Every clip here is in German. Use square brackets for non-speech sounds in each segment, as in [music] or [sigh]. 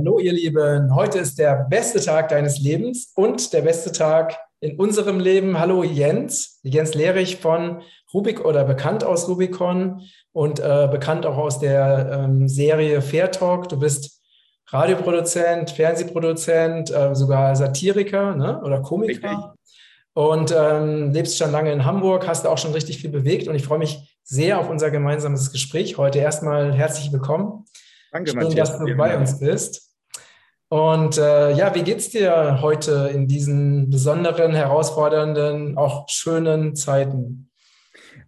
Hallo ihr Lieben, heute ist der beste Tag deines Lebens und der beste Tag in unserem Leben. Hallo Jens, Jens Lehrich von Rubik oder bekannt aus Rubicon und äh, bekannt auch aus der ähm, Serie Fair Talk. Du bist Radioproduzent, Fernsehproduzent, äh, sogar Satiriker ne? oder Komiker. Richtig. Und ähm, lebst schon lange in Hamburg, hast auch schon richtig viel bewegt und ich freue mich sehr auf unser gemeinsames Gespräch heute. Erstmal herzlich willkommen. Danke, Schön, Matthias. dass du bei uns bist. Und äh, ja, wie geht's dir heute in diesen besonderen, herausfordernden, auch schönen Zeiten?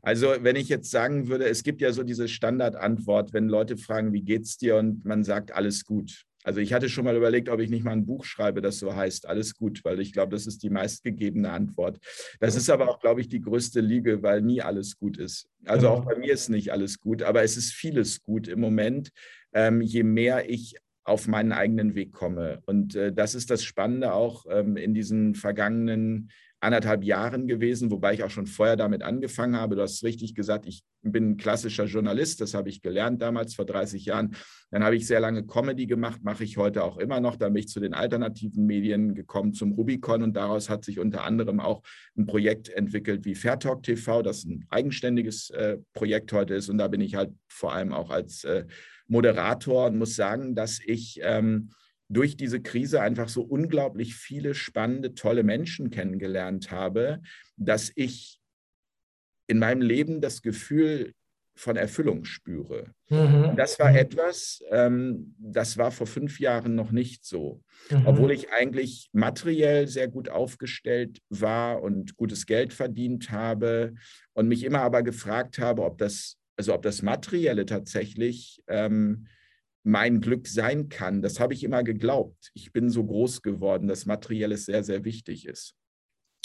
Also, wenn ich jetzt sagen würde, es gibt ja so diese Standardantwort, wenn Leute fragen, wie geht's dir und man sagt alles gut. Also ich hatte schon mal überlegt, ob ich nicht mal ein Buch schreibe, das so heißt, alles gut, weil ich glaube, das ist die meistgegebene Antwort. Das ist aber auch, glaube ich, die größte Liege, weil nie alles gut ist. Also auch bei mir ist nicht alles gut, aber es ist vieles gut im Moment, ähm, je mehr ich auf meinen eigenen Weg komme. Und äh, das ist das Spannende auch ähm, in diesen vergangenen anderthalb Jahren gewesen, wobei ich auch schon vorher damit angefangen habe. Du hast richtig gesagt, ich bin ein klassischer Journalist, das habe ich gelernt damals vor 30 Jahren. Dann habe ich sehr lange Comedy gemacht, mache ich heute auch immer noch. Dann bin ich zu den alternativen Medien gekommen, zum Rubicon und daraus hat sich unter anderem auch ein Projekt entwickelt wie Fairtalk TV, das ein eigenständiges äh, Projekt heute ist. Und da bin ich halt vor allem auch als äh, Moderator und muss sagen, dass ich ähm, durch diese Krise einfach so unglaublich viele spannende, tolle Menschen kennengelernt habe, dass ich in meinem Leben das Gefühl von Erfüllung spüre. Mhm. Das war etwas, ähm, das war vor fünf Jahren noch nicht so. Mhm. Obwohl ich eigentlich materiell sehr gut aufgestellt war und gutes Geld verdient habe und mich immer aber gefragt habe, ob das, also ob das Materielle tatsächlich ähm, mein Glück sein kann. Das habe ich immer geglaubt. Ich bin so groß geworden, dass Materielles sehr, sehr wichtig ist.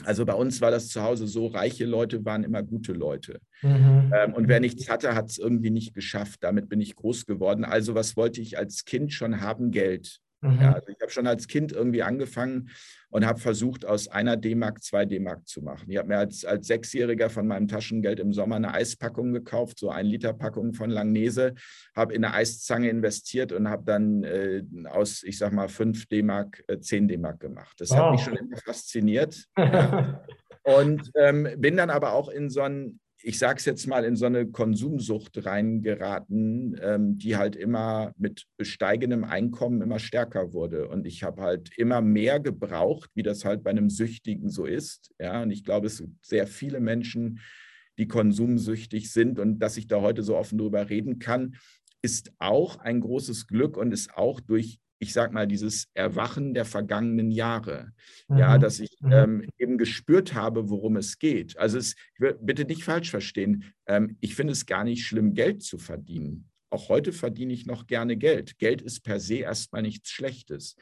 Also bei uns war das zu Hause so, reiche Leute waren immer gute Leute. Mhm. Ähm, und wer nichts hatte, hat es irgendwie nicht geschafft. Damit bin ich groß geworden. Also was wollte ich als Kind schon haben? Geld. Mhm. Ja, also ich habe schon als Kind irgendwie angefangen und habe versucht, aus einer D-Mark zwei D-Mark zu machen. Ich habe mir als, als Sechsjähriger von meinem Taschengeld im Sommer eine Eispackung gekauft, so ein Liter Packung von Langnese, habe in eine Eiszange investiert und habe dann äh, aus, ich sag mal, fünf D-Mark äh, zehn D-Mark gemacht. Das wow. hat mich schon immer fasziniert. ja. [laughs] Und ähm, bin dann aber auch in so ein ich sage es jetzt mal, in so eine Konsumsucht reingeraten, ähm, die halt immer mit steigendem Einkommen immer stärker wurde. Und ich habe halt immer mehr gebraucht, wie das halt bei einem Süchtigen so ist. Ja, und ich glaube, es gibt sehr viele Menschen, die konsumsüchtig sind. Und dass ich da heute so offen drüber reden kann, ist auch ein großes Glück und ist auch durch ich sag mal, dieses Erwachen der vergangenen Jahre. Mhm. Ja, dass ich mhm. ähm, eben gespürt habe, worum es geht. Also es, bitte nicht falsch verstehen. Ähm, ich finde es gar nicht schlimm, Geld zu verdienen. Auch heute verdiene ich noch gerne Geld. Geld ist per se erstmal nichts Schlechtes.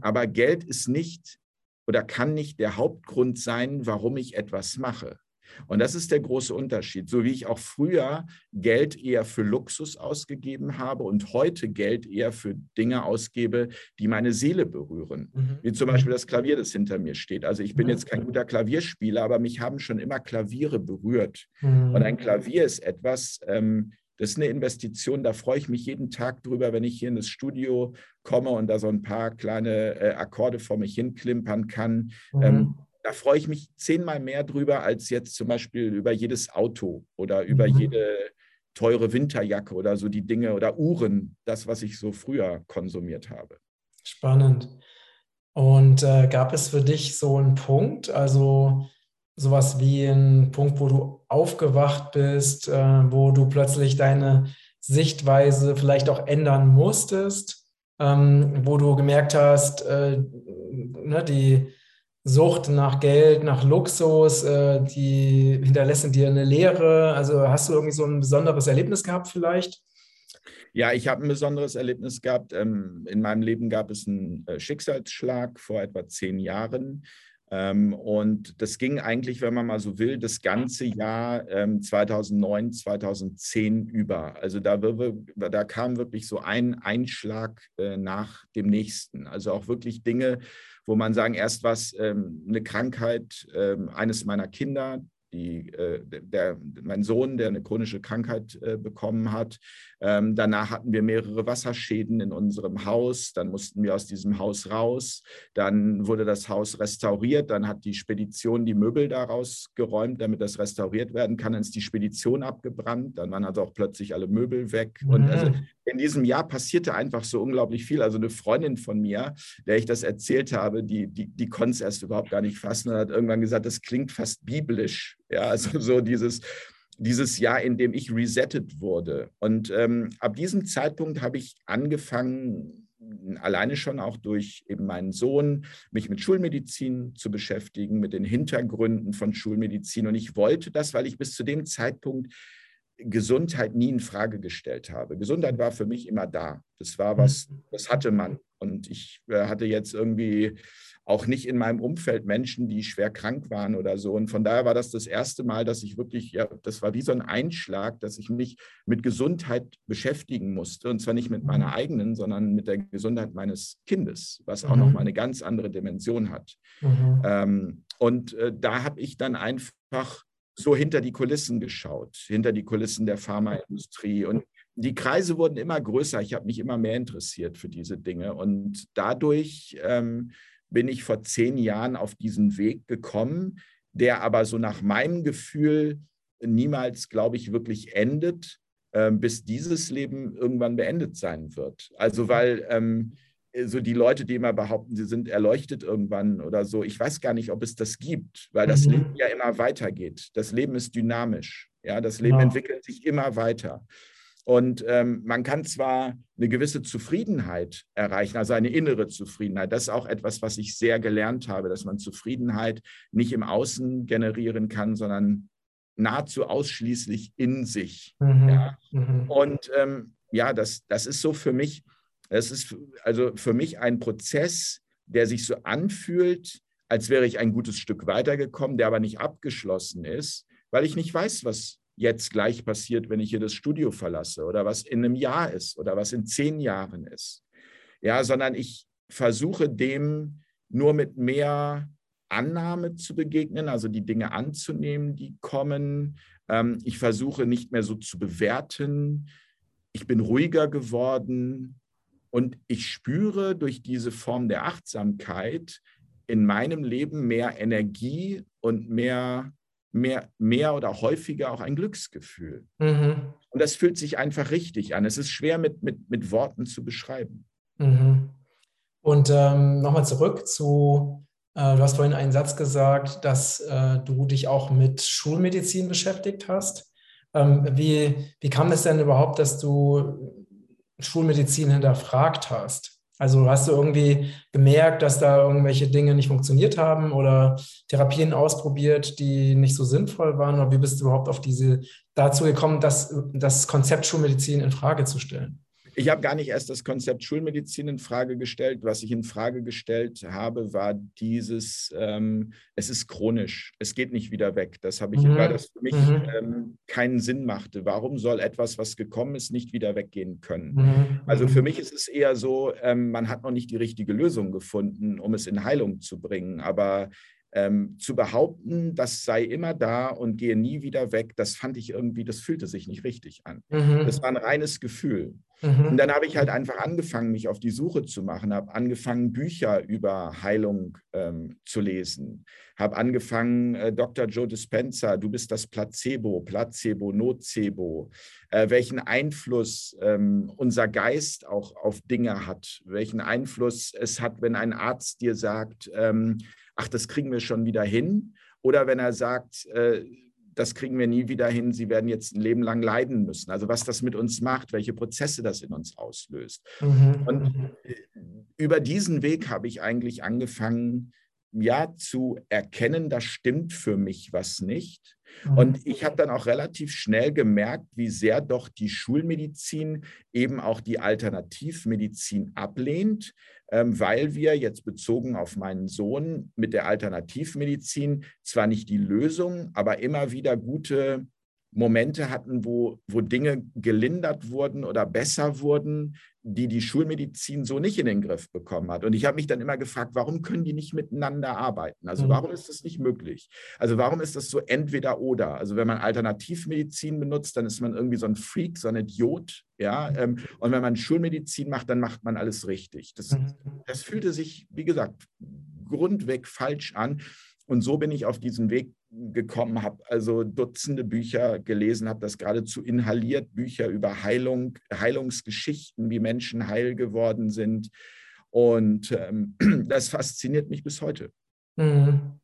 Aber Geld ist nicht oder kann nicht der Hauptgrund sein, warum ich etwas mache. Und das ist der große Unterschied. So wie ich auch früher Geld eher für Luxus ausgegeben habe und heute Geld eher für Dinge ausgebe, die meine Seele berühren. Mhm. Wie zum Beispiel das Klavier, das hinter mir steht. Also ich bin mhm. jetzt kein guter Klavierspieler, aber mich haben schon immer Klaviere berührt. Mhm. Und ein Klavier ist etwas, ähm, das ist eine Investition, da freue ich mich jeden Tag drüber, wenn ich hier in das Studio komme und da so ein paar kleine äh, Akkorde vor mich hinklimpern kann. Ähm, mhm da freue ich mich zehnmal mehr drüber als jetzt zum Beispiel über jedes Auto oder über mhm. jede teure Winterjacke oder so die Dinge oder Uhren, das, was ich so früher konsumiert habe. Spannend. Und äh, gab es für dich so einen Punkt, also sowas wie einen Punkt, wo du aufgewacht bist, äh, wo du plötzlich deine Sichtweise vielleicht auch ändern musstest, ähm, wo du gemerkt hast, äh, ne, die Sucht nach Geld, nach Luxus, äh, die hinterlassen dir eine Lehre. Also hast du irgendwie so ein besonderes Erlebnis gehabt vielleicht? Ja, ich habe ein besonderes Erlebnis gehabt. Ähm, in meinem Leben gab es einen äh, Schicksalsschlag vor etwa zehn Jahren. Ähm, und das ging eigentlich, wenn man mal so will, das ganze Jahr 2009, ähm, 2010 über. Also da, da kam wirklich so ein Einschlag äh, nach dem nächsten. Also auch wirklich Dinge, wo man sagen, erst was ähm, eine Krankheit eines meiner Kinder, Die, äh, der, mein Sohn, der eine chronische Krankheit äh, bekommen hat. Ähm, danach hatten wir mehrere Wasserschäden in unserem Haus. Dann mussten wir aus diesem Haus raus. Dann wurde das Haus restauriert. Dann hat die Spedition die Möbel daraus geräumt, damit das restauriert werden kann. Dann ist die Spedition abgebrannt. Dann waren also auch plötzlich alle Möbel weg. Mhm. Und also in diesem Jahr passierte einfach so unglaublich viel. Also eine Freundin von mir, der ich das erzählt habe, die, die, die konnte es erst überhaupt gar nicht fassen und hat irgendwann gesagt, das klingt fast biblisch. Ja, also so dieses, dieses Jahr, in dem ich resettet wurde. Und ähm, ab diesem Zeitpunkt habe ich angefangen, alleine schon auch durch eben meinen Sohn, mich mit Schulmedizin zu beschäftigen, mit den Hintergründen von Schulmedizin. Und ich wollte das, weil ich bis zu dem Zeitpunkt Gesundheit nie in Frage gestellt habe. Gesundheit war für mich immer da. Das war was, mhm. das hatte man. Und ich äh, hatte jetzt irgendwie auch nicht in meinem Umfeld Menschen, die schwer krank waren oder so. Und von daher war das das erste Mal, dass ich wirklich, ja, das war wie so ein Einschlag, dass ich mich mit Gesundheit beschäftigen musste. Und zwar nicht mit meiner mhm. eigenen, sondern mit der Gesundheit meines Kindes, was auch mhm. nochmal eine ganz andere Dimension hat. Mhm. Ähm, und äh, da habe ich dann einfach so hinter die Kulissen geschaut, hinter die Kulissen der Pharmaindustrie. Und die Kreise wurden immer größer. Ich habe mich immer mehr interessiert für diese Dinge. Und dadurch ähm, bin ich vor zehn Jahren auf diesen Weg gekommen, der aber so nach meinem Gefühl niemals, glaube ich, wirklich endet, äh, bis dieses Leben irgendwann beendet sein wird. Also weil ähm, so die Leute, die immer behaupten, sie sind erleuchtet irgendwann oder so. Ich weiß gar nicht, ob es das gibt, weil das mhm. Leben ja immer weitergeht. Das Leben ist dynamisch. Ja, das Leben ja. entwickelt sich immer weiter. Und ähm, man kann zwar eine gewisse Zufriedenheit erreichen, also eine innere Zufriedenheit. Das ist auch etwas, was ich sehr gelernt habe, dass man Zufriedenheit nicht im Außen generieren kann, sondern nahezu ausschließlich in sich. Mhm. Ja. Mhm. Und ähm, ja, das, das ist so für mich es ist also für mich ein Prozess, der sich so anfühlt, als wäre ich ein gutes Stück weitergekommen, der aber nicht abgeschlossen ist, weil ich nicht weiß, was jetzt gleich passiert, wenn ich hier das Studio verlasse oder was in einem Jahr ist oder was in zehn Jahren ist. Ja, sondern ich versuche dem nur mit mehr Annahme zu begegnen, also die Dinge anzunehmen, die kommen. Ähm, ich versuche nicht mehr so zu bewerten. Ich bin ruhiger geworden. Und ich spüre durch diese Form der Achtsamkeit in meinem Leben mehr Energie und mehr, mehr, mehr oder häufiger auch ein Glücksgefühl. Mhm. Und das fühlt sich einfach richtig an. Es ist schwer mit, mit, mit Worten zu beschreiben. Mhm. Und ähm, nochmal zurück zu, äh, du hast vorhin einen Satz gesagt, dass äh, du dich auch mit Schulmedizin beschäftigt hast. Ähm, wie, wie kam es denn überhaupt, dass du Schulmedizin hinterfragt hast? Also hast du irgendwie gemerkt, dass da irgendwelche Dinge nicht funktioniert haben oder Therapien ausprobiert, die nicht so sinnvoll waren? Oder wie bist du überhaupt auf diese dazu gekommen, das, das Konzept Schulmedizin in Frage zu stellen? Ich habe gar nicht erst das Konzept Schulmedizin in Frage gestellt. Was ich in Frage gestellt habe, war dieses, ähm, es ist chronisch, es geht nicht wieder weg. Das habe ich, mhm. weil das für mich mhm. ähm, keinen Sinn machte. Warum soll etwas, was gekommen ist, nicht wieder weggehen können? Mhm. Also für mich ist es eher so, ähm, man hat noch nicht die richtige Lösung gefunden, um es in Heilung zu bringen. Aber ähm, zu behaupten, das sei immer da und gehe nie wieder weg, das fand ich irgendwie, das fühlte sich nicht richtig an. Mhm. Das war ein reines Gefühl. Mhm. Und dann habe ich halt einfach angefangen, mich auf die Suche zu machen, habe angefangen, Bücher über Heilung ähm, zu lesen, habe angefangen, äh, Dr. Joe Dispenza, du bist das Placebo, Placebo, Nocebo, äh, welchen Einfluss ähm, unser Geist auch auf Dinge hat, welchen Einfluss es hat, wenn ein Arzt dir sagt, ähm, ach, das kriegen wir schon wieder hin. Oder wenn er sagt, äh, das kriegen wir nie wieder hin, sie werden jetzt ein Leben lang leiden müssen. Also was das mit uns macht, welche Prozesse das in uns auslöst. Mhm. Und mhm. äh, über diesen Weg habe ich eigentlich angefangen, ja, zu erkennen, da stimmt für mich was nicht. Mhm. Und ich habe dann auch relativ schnell gemerkt, wie sehr doch die Schulmedizin eben auch die Alternativmedizin ablehnt, weil wir jetzt bezogen auf meinen Sohn mit der Alternativmedizin zwar nicht die Lösung, aber immer wieder gute Momente hatten, wo, wo Dinge gelindert wurden oder besser wurden, die die Schulmedizin so nicht in den Griff bekommen hat. Und ich habe mich dann immer gefragt, warum können die nicht miteinander arbeiten? Also mhm. warum ist das nicht möglich? Also warum ist das so entweder oder? Also wenn man Alternativmedizin benutzt, dann ist man irgendwie so ein Freak, so ein Idiot. Ja? Ähm, und wenn man Schulmedizin macht, dann macht man alles richtig. Das, mhm. das fühlte sich, wie gesagt, grundweg falsch an. Und so bin ich auf diesen Weg gekommen, habe also Dutzende Bücher gelesen, habe das geradezu inhaliert, Bücher über Heilung, Heilungsgeschichten, wie Menschen heil geworden sind. Und ähm, [clears throat] das fasziniert mich bis heute. Mhm.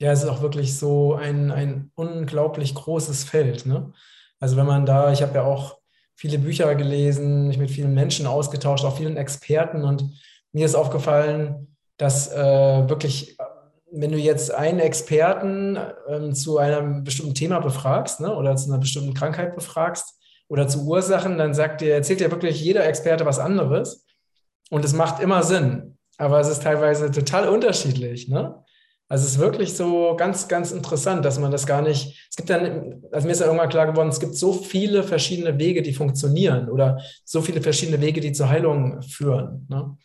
Ja, es ist auch wirklich so ein, ein unglaublich großes Feld. Ne? Also wenn man da, ich habe ja auch viele Bücher gelesen, mich mit vielen Menschen ausgetauscht, auch vielen Experten und mir ist aufgefallen, dass äh, wirklich wenn du jetzt einen Experten ähm, zu einem bestimmten Thema befragst ne, oder zu einer bestimmten Krankheit befragst oder zu Ursachen, dann sagt dir, erzählt dir wirklich jeder Experte was anderes und es macht immer Sinn. Aber es ist teilweise total unterschiedlich. Ne? Also es ist wirklich so ganz, ganz interessant, dass man das gar nicht, es gibt dann, also mir ist ja irgendwann klar geworden, es gibt so viele verschiedene Wege, die funktionieren oder so viele verschiedene Wege, die zur Heilung führen. Ne?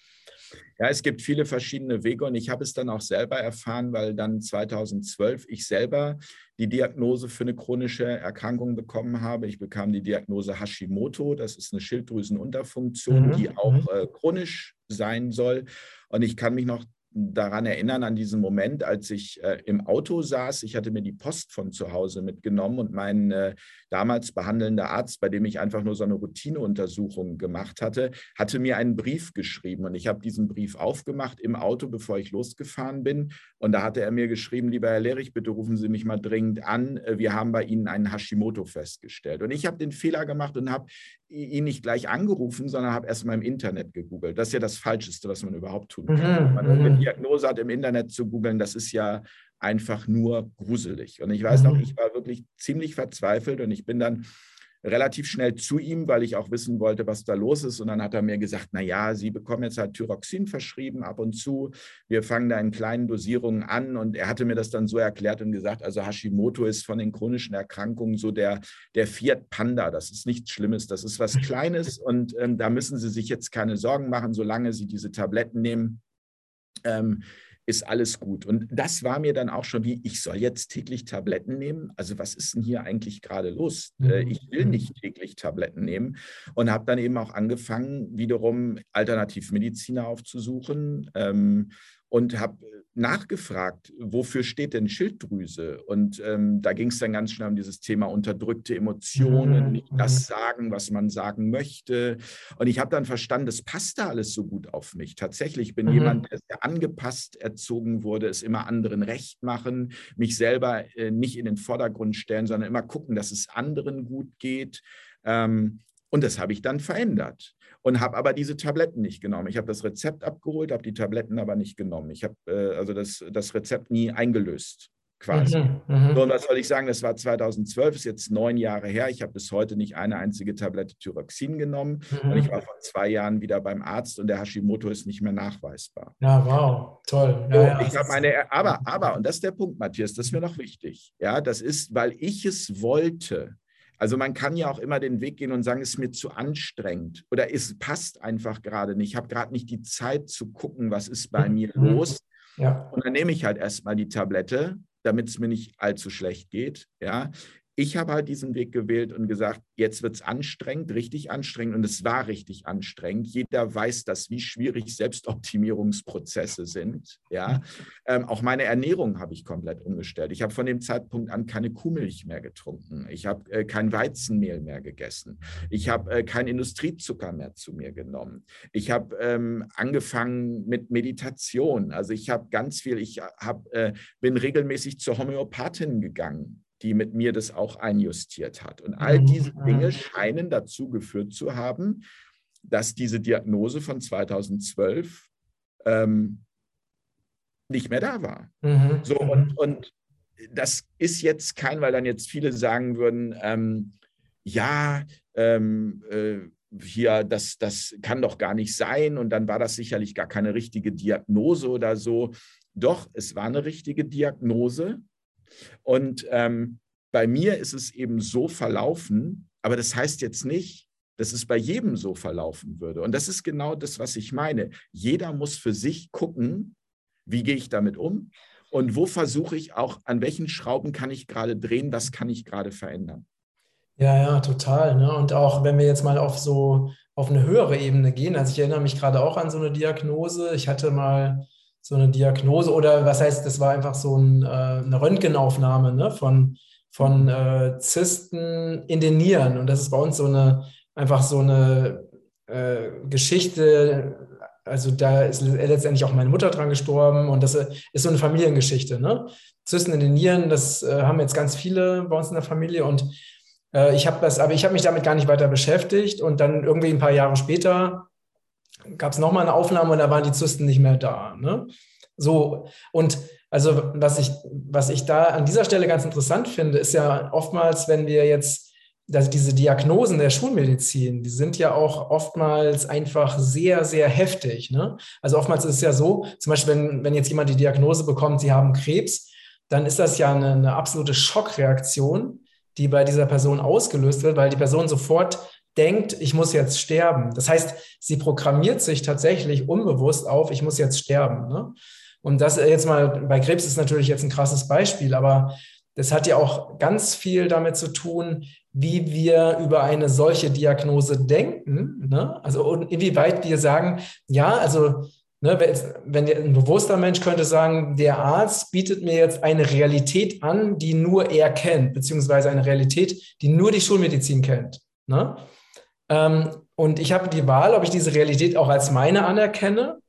Ja, es gibt viele verschiedene Wege und ich habe es dann auch selber erfahren, weil dann 2012 ich selber die Diagnose für eine chronische Erkrankung bekommen habe. Ich bekam die Diagnose Hashimoto, das ist eine Schilddrüsenunterfunktion, mhm. die auch mhm. äh, chronisch sein soll. Und ich kann mich noch daran erinnern, an diesen Moment, als ich äh, im Auto saß. Ich hatte mir die Post von zu Hause mitgenommen und mein äh, damals behandelnder Arzt, bei dem ich einfach nur so eine Routineuntersuchung gemacht hatte, hatte mir einen Brief geschrieben. Und ich habe diesen Brief aufgemacht im Auto, bevor ich losgefahren bin. Und da hatte er mir geschrieben, lieber Herr Lehrich, bitte rufen Sie mich mal dringend an. Äh, wir haben bei Ihnen einen Hashimoto festgestellt. Und ich habe den Fehler gemacht und habe ihn nicht gleich angerufen, sondern habe erst mal im Internet gegoogelt. Das ist ja das Falscheste, was man überhaupt tun kann. Mhm, man eine mhm. Diagnose hat im Internet zu googeln, das ist ja einfach nur gruselig. Und ich weiß noch, mhm. ich war wirklich ziemlich verzweifelt und ich bin dann relativ schnell zu ihm, weil ich auch wissen wollte, was da los ist. Und dann hat er mir gesagt, na ja, Sie bekommen jetzt halt Thyroxin verschrieben ab und zu. Wir fangen da in kleinen Dosierungen an. Und er hatte mir das dann so erklärt und gesagt, also Hashimoto ist von den chronischen Erkrankungen so der, der Fiat Panda. Das ist nichts Schlimmes, das ist was Kleines. Und ähm, da müssen Sie sich jetzt keine Sorgen machen, solange Sie diese Tabletten nehmen. Ähm, ist alles gut. Und das war mir dann auch schon wie, ich soll jetzt täglich Tabletten nehmen. Also was ist denn hier eigentlich gerade los? Äh, mhm. Ich will mhm. nicht täglich Tabletten nehmen und habe dann eben auch angefangen, wiederum Alternativmediziner aufzusuchen. Ähm, und habe nachgefragt, wofür steht denn Schilddrüse? Und ähm, da ging es dann ganz schnell um dieses Thema unterdrückte Emotionen, mhm. nicht das mhm. sagen, was man sagen möchte. Und ich habe dann verstanden, das passt da alles so gut auf mich. Tatsächlich bin mhm. jemand, der sehr angepasst erzogen wurde, es immer anderen recht machen, mich selber äh, nicht in den Vordergrund stellen, sondern immer gucken, dass es anderen gut geht. Ähm, und das habe ich dann verändert und habe aber diese Tabletten nicht genommen. Ich habe das Rezept abgeholt, habe die Tabletten aber nicht genommen. Ich habe äh, also das, das Rezept nie eingelöst quasi. Mhm, mh. so, und was soll ich sagen, das war 2012, ist jetzt neun Jahre her. Ich habe bis heute nicht eine einzige Tablette Thyroxin genommen. Mhm. Und ich war vor zwei Jahren wieder beim Arzt und der Hashimoto ist nicht mehr nachweisbar. Ja, wow, toll. Ja, so, ja, ich habe meine, aber, aber, und das ist der Punkt, Matthias, das ist mir noch wichtig. Ja, das ist, weil ich es wollte. Also man kann ja auch immer den Weg gehen und sagen, es ist mir zu anstrengend oder es passt einfach gerade nicht. Ich habe gerade nicht die Zeit zu gucken, was ist bei mir mhm. los. Ja. Und dann nehme ich halt erstmal die Tablette, damit es mir nicht allzu schlecht geht. Ja, ich habe halt diesen Weg gewählt und gesagt, jetzt wird es anstrengend, richtig anstrengend. Und es war richtig anstrengend. Jeder weiß das, wie schwierig Selbstoptimierungsprozesse sind. Ja? Ähm, auch meine Ernährung habe ich komplett umgestellt. Ich habe von dem Zeitpunkt an keine Kuhmilch mehr getrunken. Ich habe äh, kein Weizenmehl mehr gegessen. Ich habe äh, kein Industriezucker mehr zu mir genommen. Ich habe ähm, angefangen mit Meditation. Also ich habe ganz viel, ich hab, äh, bin regelmäßig zur Homöopathin gegangen die mit mir das auch einjustiert hat. Und all mhm. diese Dinge scheinen dazu geführt zu haben, dass diese Diagnose von 2012 ähm, nicht mehr da war. Mhm. So, mhm. und, und das ist jetzt kein, weil dann jetzt viele sagen würden, ähm, ja, ähm, äh, hier, das, das kann doch gar nicht sein und dann war das sicherlich gar keine richtige Diagnose oder so. Doch, es war eine richtige Diagnose und ähm, bei mir ist es eben so verlaufen, aber das heißt jetzt nicht, dass es bei jedem so verlaufen würde. Und das ist genau das, was ich meine. Jeder muss für sich gucken, wie gehe ich damit um und wo versuche ich auch, an welchen Schrauben kann ich gerade drehen, was kann ich gerade verändern. Ja, ja, total. Ne? Und auch wenn wir jetzt mal auf so auf eine höhere Ebene gehen, also ich erinnere mich gerade auch an so eine Diagnose. Ich hatte mal so eine Diagnose oder was heißt, das war einfach so ein, äh, eine Röntgenaufnahme ne? von, von äh, Zysten in den Nieren. Und das ist bei uns so eine, einfach so eine äh, Geschichte, also da ist letztendlich auch meine Mutter dran gestorben und das ist so eine Familiengeschichte. Ne? Zysten in den Nieren, das äh, haben jetzt ganz viele bei uns in der Familie und äh, ich habe das, aber ich habe mich damit gar nicht weiter beschäftigt und dann irgendwie ein paar Jahre später gab es nochmal eine Aufnahme und da waren die Zysten nicht mehr da. Ne? So, und also was ich, was ich da an dieser Stelle ganz interessant finde, ist ja oftmals, wenn wir jetzt dass diese Diagnosen der Schulmedizin, die sind ja auch oftmals einfach sehr, sehr heftig. Ne? Also oftmals ist es ja so, zum Beispiel, wenn, wenn jetzt jemand die Diagnose bekommt, sie haben Krebs, dann ist das ja eine, eine absolute Schockreaktion, die bei dieser Person ausgelöst wird, weil die Person sofort denkt, ich muss jetzt sterben. Das heißt, sie programmiert sich tatsächlich unbewusst auf, ich muss jetzt sterben. Ne? Und das jetzt mal bei Krebs ist natürlich jetzt ein krasses Beispiel, aber das hat ja auch ganz viel damit zu tun, wie wir über eine solche Diagnose denken. Ne? Also inwieweit wir sagen, ja, also Ne, wenn ein bewusster Mensch könnte sagen, der Arzt bietet mir jetzt eine Realität an, die nur er kennt, beziehungsweise eine Realität, die nur die Schulmedizin kennt. Ne? Ähm, und ich habe die Wahl, ob ich diese Realität auch als meine anerkenne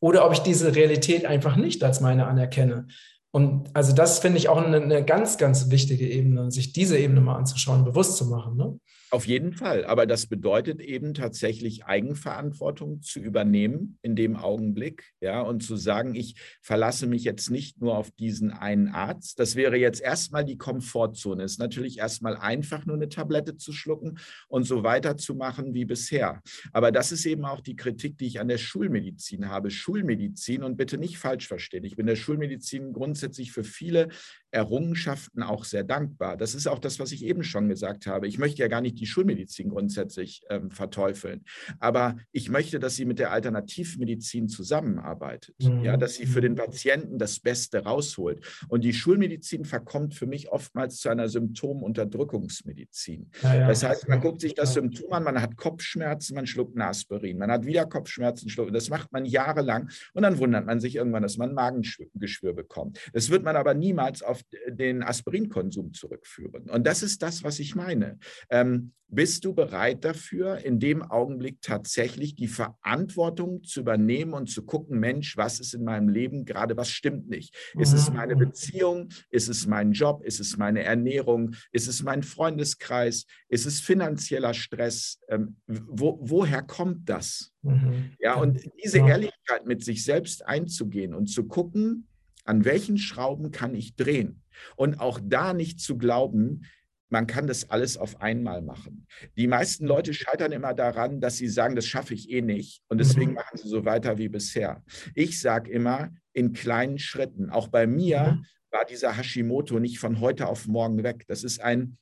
oder ob ich diese Realität einfach nicht als meine anerkenne. Und also das finde ich auch eine, eine, ganz, ganz wichtige Ebene, sich diese Ebene mal anzuschauen, bewusst zu machen. Ne? Auf jeden Fall. Aber das bedeutet eben tatsächlich Eigenverantwortung zu übernehmen in dem Augenblick, ja, und zu sagen, ich verlasse mich jetzt nicht nur auf diesen einen Arzt. Das wäre jetzt erstmal die Komfortzone. Es ist natürlich erstmal einfach, nur eine Tablette zu schlucken und so weiterzumachen wie bisher. Aber das ist eben auch die Kritik, die ich an der Schulmedizin habe. Schulmedizin und bitte nicht falsch verstehen. Ich bin der Schulmedizin grundsätzlich für viele Errungenschaften auch sehr dankbar. Das ist auch das, was ich eben schon gesagt habe. Ich möchte ja gar nicht die Schulmedizin grundsätzlich ähm, verteufeln, aber ich möchte, dass sie mit der Alternativmedizin zusammenarbeitet, mhm. ja, dass sie für den Patienten das Beste rausholt. Und die Schulmedizin verkommt für mich oftmals zu einer Symptomunterdrückungsmedizin. Ja, ja. Das heißt, man guckt sich das Symptom an, man hat Kopfschmerzen, man schluckt ein Aspirin, man hat wieder Kopfschmerzen, schluckt, das macht man jahrelang und dann wundert man sich irgendwann, dass man Magengeschwür bekommt. Das wird man aber niemals auf den Aspirinkonsum zurückführen. Und das ist das, was ich meine. Ähm, bist du bereit dafür, in dem Augenblick tatsächlich die Verantwortung zu übernehmen und zu gucken, Mensch, was ist in meinem Leben gerade, was stimmt nicht? Ist es meine mhm. Beziehung? Ist es mein Job? Ist es meine Ernährung? Ist es mein Freundeskreis? Ist es finanzieller Stress? Ähm, wo, woher kommt das? Mhm. Ja, und diese Ehrlichkeit mit sich selbst einzugehen und zu gucken, an welchen Schrauben kann ich drehen? Und auch da nicht zu glauben, man kann das alles auf einmal machen. Die meisten Leute scheitern immer daran, dass sie sagen, das schaffe ich eh nicht und deswegen mhm. machen sie so weiter wie bisher. Ich sage immer in kleinen Schritten. Auch bei mir mhm. war dieser Hashimoto nicht von heute auf morgen weg. Das ist ein,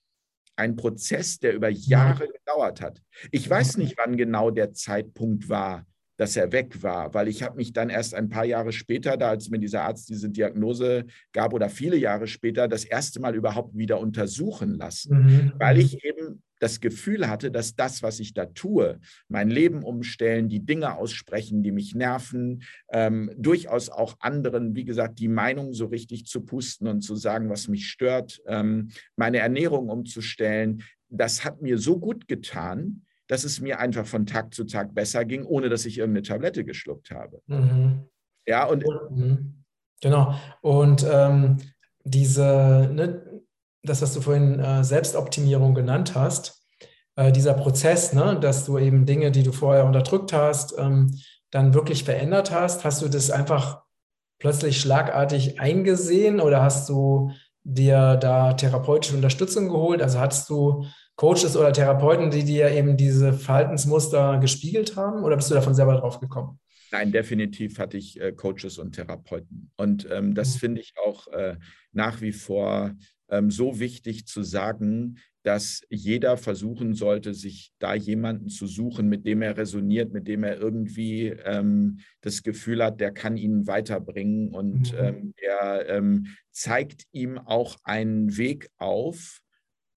ein Prozess, der über Jahre gedauert hat. Ich weiß nicht, wann genau der Zeitpunkt war, dass er weg war, weil ich habe mich dann erst ein paar Jahre später, da als mir dieser Arzt diese Diagnose gab oder viele Jahre später, das erste Mal überhaupt wieder untersuchen lassen, mhm. weil ich eben das Gefühl hatte, dass das, was ich da tue, mein Leben umstellen, die Dinge aussprechen, die mich nerven, ähm, durchaus auch anderen, wie gesagt, die Meinung so richtig zu pusten und zu sagen, was mich stört, ähm, meine Ernährung umzustellen, das hat mir so gut getan, dass es mir einfach von Tag zu Tag besser ging, ohne dass ich irgendeine Tablette geschluckt habe. Mhm. Ja, und. Mhm. Genau. Und ähm, diese, ne, das, was du vorhin äh, Selbstoptimierung genannt hast, äh, dieser Prozess, ne, dass du eben Dinge, die du vorher unterdrückt hast, ähm, dann wirklich verändert hast, hast du das einfach plötzlich schlagartig eingesehen oder hast du dir da therapeutische Unterstützung geholt? Also hattest du Coaches oder Therapeuten, die dir eben diese Verhaltensmuster gespiegelt haben oder bist du davon selber drauf gekommen? Nein, definitiv hatte ich äh, Coaches und Therapeuten. Und ähm, das mhm. finde ich auch äh, nach wie vor ähm, so wichtig zu sagen, dass jeder versuchen sollte, sich da jemanden zu suchen, mit dem er resoniert, mit dem er irgendwie ähm, das Gefühl hat, der kann ihn weiterbringen und mhm. ähm, der ähm, zeigt ihm auch einen Weg auf,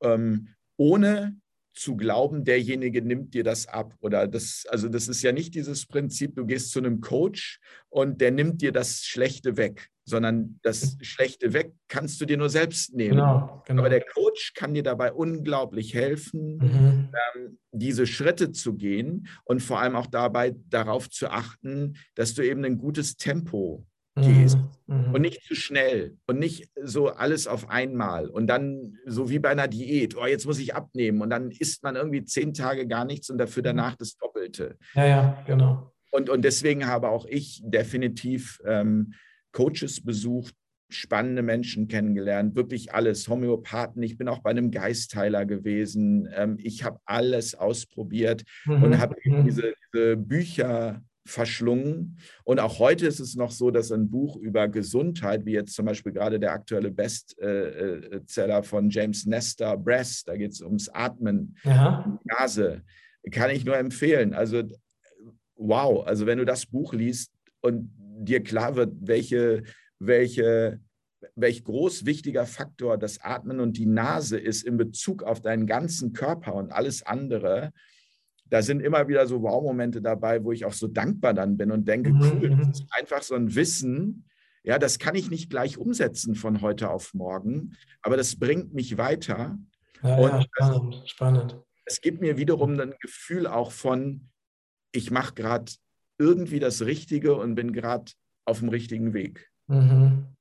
ähm, ohne zu glauben, derjenige nimmt dir das ab. Oder das, also das ist ja nicht dieses Prinzip, du gehst zu einem Coach und der nimmt dir das Schlechte weg, sondern das Schlechte weg kannst du dir nur selbst nehmen. Genau, genau. Aber der Coach kann dir dabei unglaublich helfen, mhm. ähm, diese Schritte zu gehen und vor allem auch dabei darauf zu achten, dass du eben ein gutes Tempo gehst mhm. und nicht zu schnell und nicht so alles auf einmal und dann so wie bei einer Diät, oh, jetzt muss ich abnehmen und dann isst man irgendwie zehn Tage gar nichts und dafür mhm. danach das Doppelte. Ja, ja, genau. Und, und deswegen habe auch ich definitiv ähm, Coaches besucht, spannende Menschen kennengelernt, wirklich alles, Homöopathen. Ich bin auch bei einem Geistheiler gewesen. Ähm, ich habe alles ausprobiert mhm. und habe mhm. diese, diese Bücher verschlungen. Und auch heute ist es noch so, dass ein Buch über Gesundheit, wie jetzt zum Beispiel gerade der aktuelle Bestseller von James Nestor, Breath, da geht es ums Atmen, Aha. Nase, kann ich nur empfehlen. Also wow, also wenn du das Buch liest und dir klar wird, welche, welche welch groß wichtiger Faktor das Atmen und die Nase ist in Bezug auf deinen ganzen Körper und alles andere, da sind immer wieder so Wow-Momente dabei, wo ich auch so dankbar dann bin und denke, mhm. cool, das ist einfach so ein Wissen, ja, das kann ich nicht gleich umsetzen von heute auf morgen, aber das bringt mich weiter. Ja, und ja, spannend, spannend. Es gibt mir wiederum ein Gefühl auch von, ich mache gerade irgendwie das Richtige und bin gerade auf dem richtigen Weg. Mhm.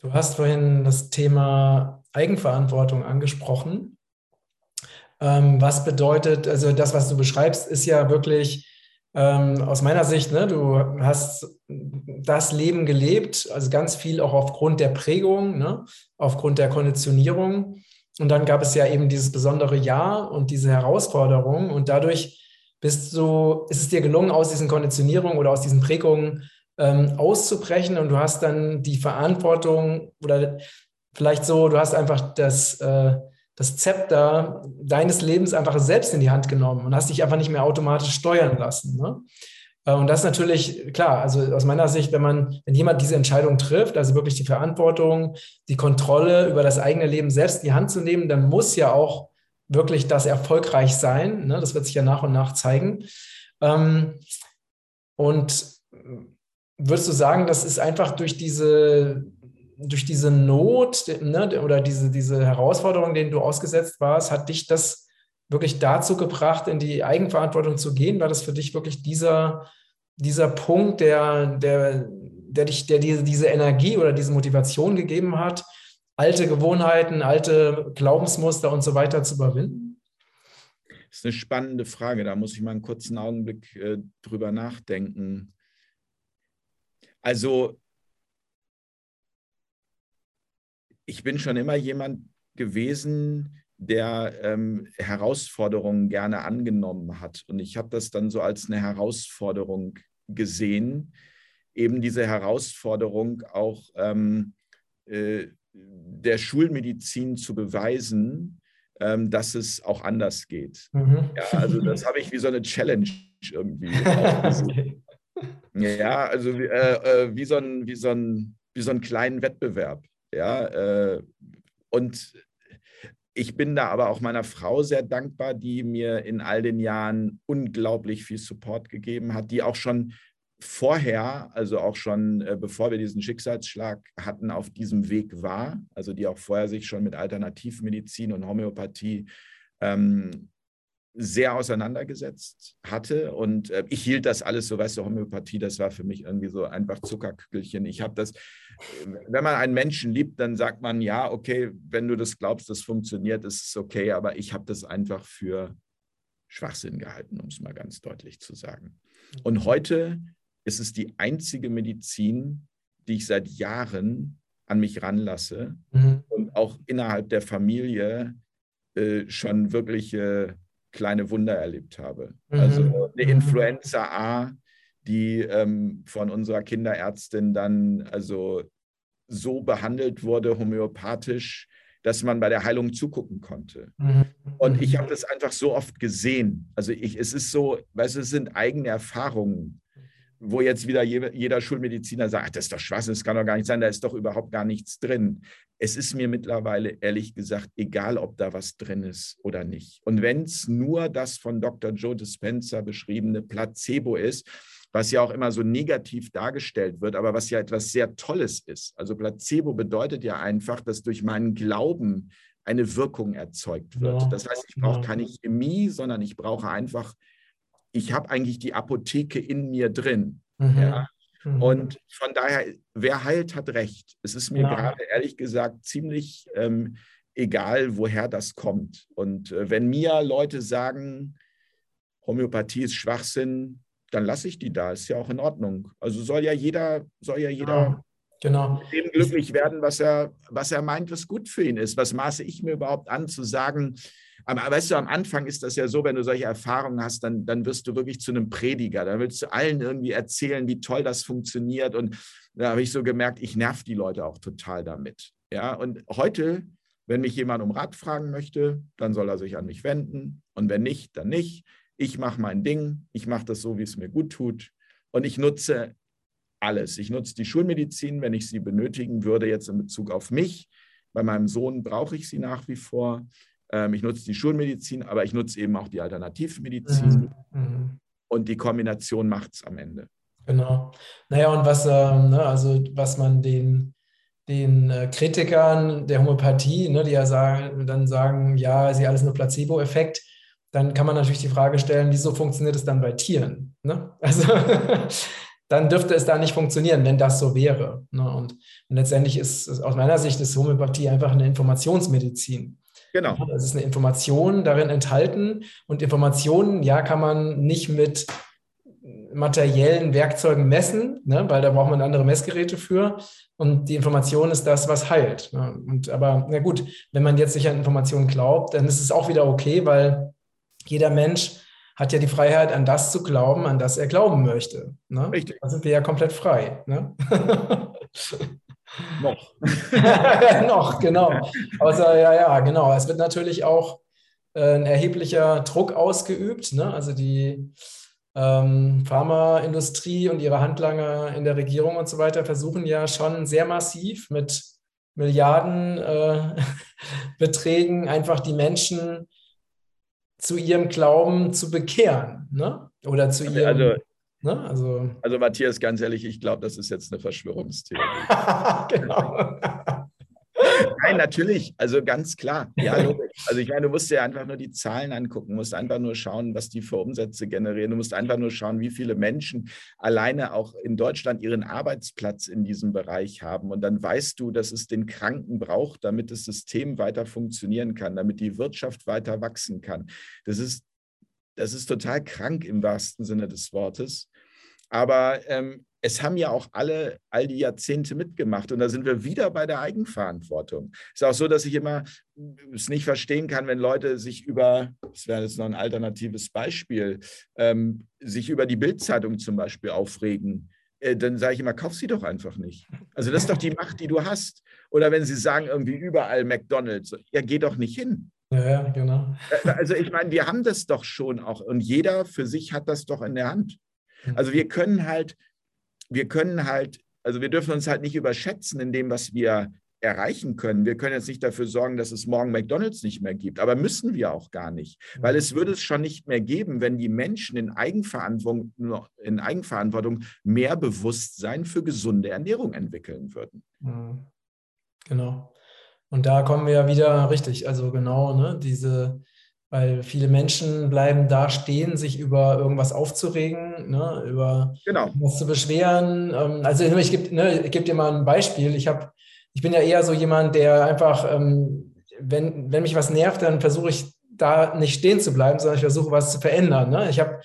Du hast vorhin das Thema Eigenverantwortung angesprochen. Ähm, was bedeutet, also das, was du beschreibst, ist ja wirklich ähm, aus meiner Sicht, ne, du hast das Leben gelebt, also ganz viel auch aufgrund der Prägung, ne, aufgrund der Konditionierung. Und dann gab es ja eben dieses besondere Jahr und diese Herausforderung. Und dadurch bist du, ist es dir gelungen, aus diesen Konditionierungen oder aus diesen Prägungen ähm, auszubrechen. Und du hast dann die Verantwortung oder vielleicht so, du hast einfach das, äh, das Zepter deines Lebens einfach selbst in die Hand genommen und hast dich einfach nicht mehr automatisch steuern lassen. Ne? Äh, und das ist natürlich klar, also aus meiner Sicht, wenn man, wenn jemand diese Entscheidung trifft, also wirklich die Verantwortung, die Kontrolle über das eigene Leben selbst in die Hand zu nehmen, dann muss ja auch wirklich das erfolgreich sein. Ne? Das wird sich ja nach und nach zeigen. Ähm, und würdest du sagen, das ist einfach durch diese durch diese Not ne, oder diese, diese Herausforderung, denen du ausgesetzt warst, hat dich das wirklich dazu gebracht, in die Eigenverantwortung zu gehen? War das für dich wirklich dieser, dieser Punkt, der, der, der, dich, der dir diese Energie oder diese Motivation gegeben hat, alte Gewohnheiten, alte Glaubensmuster und so weiter zu überwinden? Das ist eine spannende Frage. Da muss ich mal einen kurzen Augenblick äh, drüber nachdenken. Also ich bin schon immer jemand gewesen, der ähm, Herausforderungen gerne angenommen hat. Und ich habe das dann so als eine Herausforderung gesehen, eben diese Herausforderung auch ähm, äh, der Schulmedizin zu beweisen, ähm, dass es auch anders geht. Mhm. Ja, also das habe ich wie so eine Challenge irgendwie. [laughs] okay. Ja, also äh, äh, wie, so ein, wie, so ein, wie so einen kleinen Wettbewerb. Ja, äh, und ich bin da aber auch meiner Frau sehr dankbar, die mir in all den Jahren unglaublich viel Support gegeben hat, die auch schon vorher, also auch schon äh, bevor wir diesen Schicksalsschlag hatten, auf diesem Weg war, also die auch vorher sich schon mit Alternativmedizin und Homöopathie ähm, sehr auseinandergesetzt hatte. Und äh, ich hielt das alles so, weißt du, Homöopathie, das war für mich irgendwie so einfach Zuckerkügelchen. Ich habe das, wenn man einen Menschen liebt, dann sagt man, ja, okay, wenn du das glaubst, das funktioniert, ist es okay, aber ich habe das einfach für Schwachsinn gehalten, um es mal ganz deutlich zu sagen. Und heute ist es die einzige Medizin, die ich seit Jahren an mich ranlasse mhm. und auch innerhalb der Familie äh, schon wirkliche kleine Wunder erlebt habe. Mhm. Also eine Influenza A, die ähm, von unserer Kinderärztin dann also so behandelt wurde, homöopathisch, dass man bei der Heilung zugucken konnte. Mhm. Und ich mhm. habe das einfach so oft gesehen. Also ich, es ist so, weißt du, es sind eigene Erfahrungen, wo jetzt wieder jeder Schulmediziner sagt, das ist doch Schwachsinn, das kann doch gar nicht sein, da ist doch überhaupt gar nichts drin. Es ist mir mittlerweile ehrlich gesagt egal, ob da was drin ist oder nicht. Und wenn es nur das von Dr. Joe Dispenza beschriebene Placebo ist, was ja auch immer so negativ dargestellt wird, aber was ja etwas sehr Tolles ist. Also Placebo bedeutet ja einfach, dass durch meinen Glauben eine Wirkung erzeugt wird. Ja, das heißt, ich brauche keine Chemie, sondern ich brauche einfach, ich habe eigentlich die Apotheke in mir drin. Mhm. Ja? Mhm. Und von daher, wer heilt, hat recht. Es ist mir ja. gerade ehrlich gesagt ziemlich ähm, egal, woher das kommt. Und äh, wenn mir Leute sagen, Homöopathie ist Schwachsinn, dann lasse ich die da. Ist ja auch in Ordnung. Also soll ja jeder, soll ja jeder ja, genau. mit dem glücklich werden, was er, was er meint, was gut für ihn ist. Was maße ich mir überhaupt an, zu sagen, aber weißt du, am Anfang ist das ja so, wenn du solche Erfahrungen hast, dann, dann wirst du wirklich zu einem Prediger. Dann willst du allen irgendwie erzählen, wie toll das funktioniert. Und da habe ich so gemerkt, ich nerv die Leute auch total damit. Ja, und heute, wenn mich jemand um Rat fragen möchte, dann soll er sich an mich wenden. Und wenn nicht, dann nicht ich mache mein Ding, ich mache das so, wie es mir gut tut und ich nutze alles. Ich nutze die Schulmedizin, wenn ich sie benötigen würde, jetzt in Bezug auf mich. Bei meinem Sohn brauche ich sie nach wie vor. Ähm, ich nutze die Schulmedizin, aber ich nutze eben auch die Alternativmedizin. Mhm. mhm. Und die Kombination macht es am Ende. Genau. Naja, und was, ähm, ne, also was man den, den äh, Kritikern der Homöopathie, ne, die ja sagen, dann sagen, ja, ist ja alles nur Placebo-Effekt, dann kann man natürlich die Frage stellen, wieso funktioniert es dann bei Tieren? Ne? Also [laughs] dann dürfte es da nicht funktionieren, wenn das so wäre. Ne? Und, und, letztendlich ist, ist aus meiner Sicht ist Homöopathie einfach eine Informationsmedizin. Genau. Es ist eine Information darin enthalten und Informationen, ja, kann man nicht mit materiellen Werkzeugen messen, ne? weil da braucht man andere Messgeräte für. Und die Information ist das, was heilt. Ne? Und aber na gut, wenn man jetzt sich an Informationen glaubt, dann ist es auch wieder okay, weil jeder Mensch hat ja die Freiheit, an das zu glauben, an das er glauben möchte. Ne? Richtig. Da sind wir ja komplett frei. Ne? [laughs] Noch. [laughs] Noch, genau. Außer, ja, ja, genau. Es wird natürlich auch äh, ein erheblicher Druck ausgeübt. Ne? Also die ähm, Pharmaindustrie und ihre Handlanger in der Regierung und so weiter versuchen ja schon sehr massiv mit Milliardenbeträgen äh, [laughs] einfach die Menschen zu ihrem Glauben zu bekehren. Ne? Oder zu ihrem. Also, ne? also, also Matthias, ganz ehrlich, ich glaube, das ist jetzt eine Verschwörungstheorie. [laughs] genau. Nein, natürlich, also ganz klar. Ja. Also ich meine, du musst dir einfach nur die Zahlen angucken, musst einfach nur schauen, was die für Umsätze generieren. Du musst einfach nur schauen, wie viele Menschen alleine auch in Deutschland ihren Arbeitsplatz in diesem Bereich haben. Und dann weißt du, dass es den Kranken braucht, damit das System weiter funktionieren kann, damit die Wirtschaft weiter wachsen kann. Das ist, das ist total krank im wahrsten Sinne des Wortes. Aber ähm, es haben ja auch alle all die Jahrzehnte mitgemacht. Und da sind wir wieder bei der Eigenverantwortung. Es ist auch so, dass ich immer es nicht verstehen kann, wenn Leute sich über, das wäre jetzt noch ein alternatives Beispiel, ähm, sich über die Bildzeitung zum Beispiel aufregen. Äh, dann sage ich immer, kauf sie doch einfach nicht. Also das ist doch die Macht, die du hast. Oder wenn sie sagen, irgendwie überall McDonalds, ja, geh doch nicht hin. Ja, genau. Also ich meine, wir haben das doch schon auch und jeder für sich hat das doch in der Hand. Also wir können halt wir können halt, also wir dürfen uns halt nicht überschätzen in dem, was wir erreichen können. Wir können jetzt nicht dafür sorgen, dass es morgen McDonald's nicht mehr gibt, aber müssen wir auch gar nicht, weil es würde es schon nicht mehr geben, wenn die Menschen in Eigenverantwortung, in Eigenverantwortung mehr Bewusstsein für gesunde Ernährung entwickeln würden. Mhm. Genau. Und da kommen wir ja wieder richtig, also genau, ne, diese weil viele Menschen bleiben da stehen, sich über irgendwas aufzuregen, ne, über genau. was zu beschweren. Ähm, also ich gebe ne, geb dir mal ein Beispiel. Ich, hab, ich bin ja eher so jemand, der einfach, ähm, wenn, wenn mich was nervt, dann versuche ich da nicht stehen zu bleiben, sondern ich versuche was zu verändern. Ne? Ich habe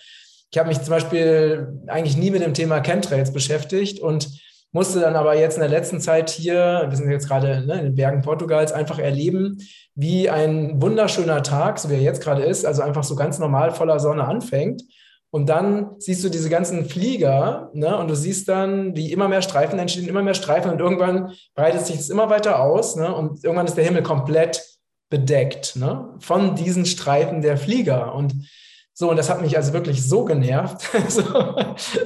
ich hab mich zum Beispiel eigentlich nie mit dem Thema Chemtrails beschäftigt und musste dann aber jetzt in der letzten Zeit hier, wir sind jetzt gerade ne, in den Bergen Portugals, einfach erleben, wie ein wunderschöner Tag, so wie er jetzt gerade ist, also einfach so ganz normal voller Sonne anfängt Und dann siehst du diese ganzen Flieger ne, und du siehst dann, wie immer mehr Streifen entstehen, immer mehr Streifen und irgendwann breitet sich das immer weiter aus ne, und irgendwann ist der Himmel komplett bedeckt ne, von diesen Streifen der Flieger. Und so, und das hat mich also wirklich so genervt. [laughs] so,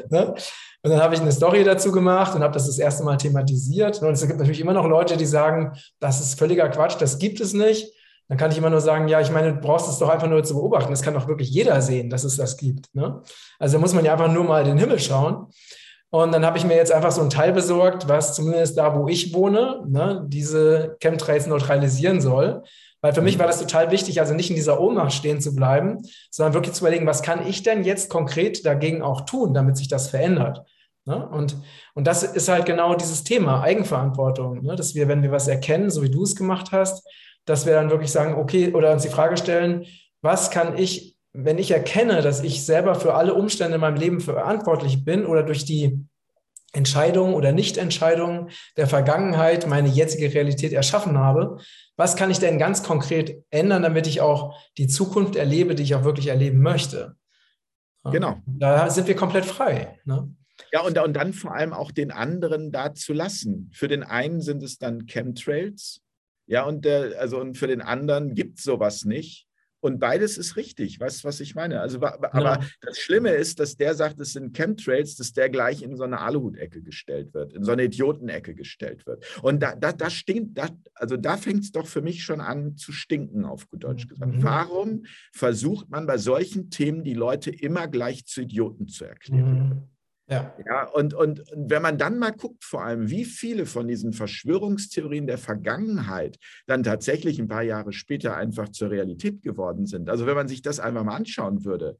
ne? Und dann habe ich eine Story dazu gemacht und habe das das erste Mal thematisiert. Und es gibt natürlich immer noch Leute, die sagen, das ist völliger Quatsch, das gibt es nicht. Dann kann ich immer nur sagen, ja, ich meine, du brauchst es doch einfach nur zu beobachten. Das kann doch wirklich jeder sehen, dass es das gibt. Ne? Also da muss man ja einfach nur mal den Himmel schauen. Und dann habe ich mir jetzt einfach so ein Teil besorgt, was zumindest da, wo ich wohne, ne, diese Chemtrails neutralisieren soll. Weil für mich war das total wichtig, also nicht in dieser Ohnmacht stehen zu bleiben, sondern wirklich zu überlegen, was kann ich denn jetzt konkret dagegen auch tun, damit sich das verändert. Ne? Und, und das ist halt genau dieses Thema Eigenverantwortung, ne? dass wir, wenn wir was erkennen, so wie du es gemacht hast, dass wir dann wirklich sagen, okay, oder uns die Frage stellen, was kann ich, wenn ich erkenne, dass ich selber für alle Umstände in meinem Leben verantwortlich bin oder durch die Entscheidungen oder Nichtentscheidungen der Vergangenheit meine jetzige Realität erschaffen habe, was kann ich denn ganz konkret ändern, damit ich auch die Zukunft erlebe, die ich auch wirklich erleben möchte? Genau. Da sind wir komplett frei. Ne? Ja, und, und dann vor allem auch den anderen da zu lassen. Für den einen sind es dann Chemtrails, ja, und der, also und für den anderen gibt es sowas nicht. Und beides ist richtig, weißt du, was ich meine? Also, aber ja. das Schlimme ist, dass der sagt, es sind Chemtrails, dass der gleich in so eine Aluhut-Ecke gestellt wird, in so eine Idiotenecke gestellt wird. Und da, da, da stinkt, da, also da fängt es doch für mich schon an zu stinken, auf gut Deutsch gesagt. Mhm. Warum versucht man bei solchen Themen die Leute immer gleich zu Idioten zu erklären? Mhm. Ja. ja und, und wenn man dann mal guckt, vor allem, wie viele von diesen Verschwörungstheorien der Vergangenheit dann tatsächlich ein paar Jahre später einfach zur Realität geworden sind. Also wenn man sich das einfach mal anschauen würde,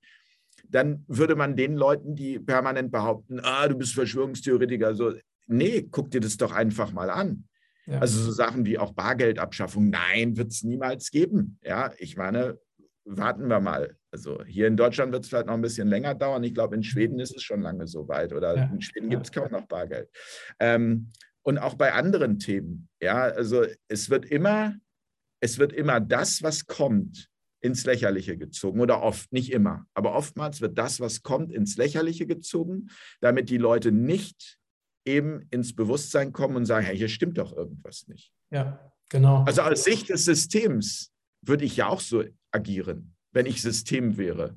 dann würde man den Leuten, die permanent behaupten, ah, du bist Verschwörungstheoretiker, so, nee, guck dir das doch einfach mal an. Ja. Also so Sachen wie auch Bargeldabschaffung, nein, wird es niemals geben. Ja, ich meine, warten wir mal. Also hier in Deutschland wird es vielleicht noch ein bisschen länger dauern. Ich glaube, in Schweden ist es schon lange so weit oder ja. in Schweden gibt es kaum noch Bargeld. Ähm, und auch bei anderen Themen. Ja, also es wird immer, es wird immer das, was kommt, ins Lächerliche gezogen oder oft, nicht immer, aber oftmals wird das, was kommt, ins Lächerliche gezogen, damit die Leute nicht eben ins Bewusstsein kommen und sagen, hey, hier stimmt doch irgendwas nicht. Ja, genau. Also aus Sicht des Systems würde ich ja auch so agieren, wenn ich System wäre.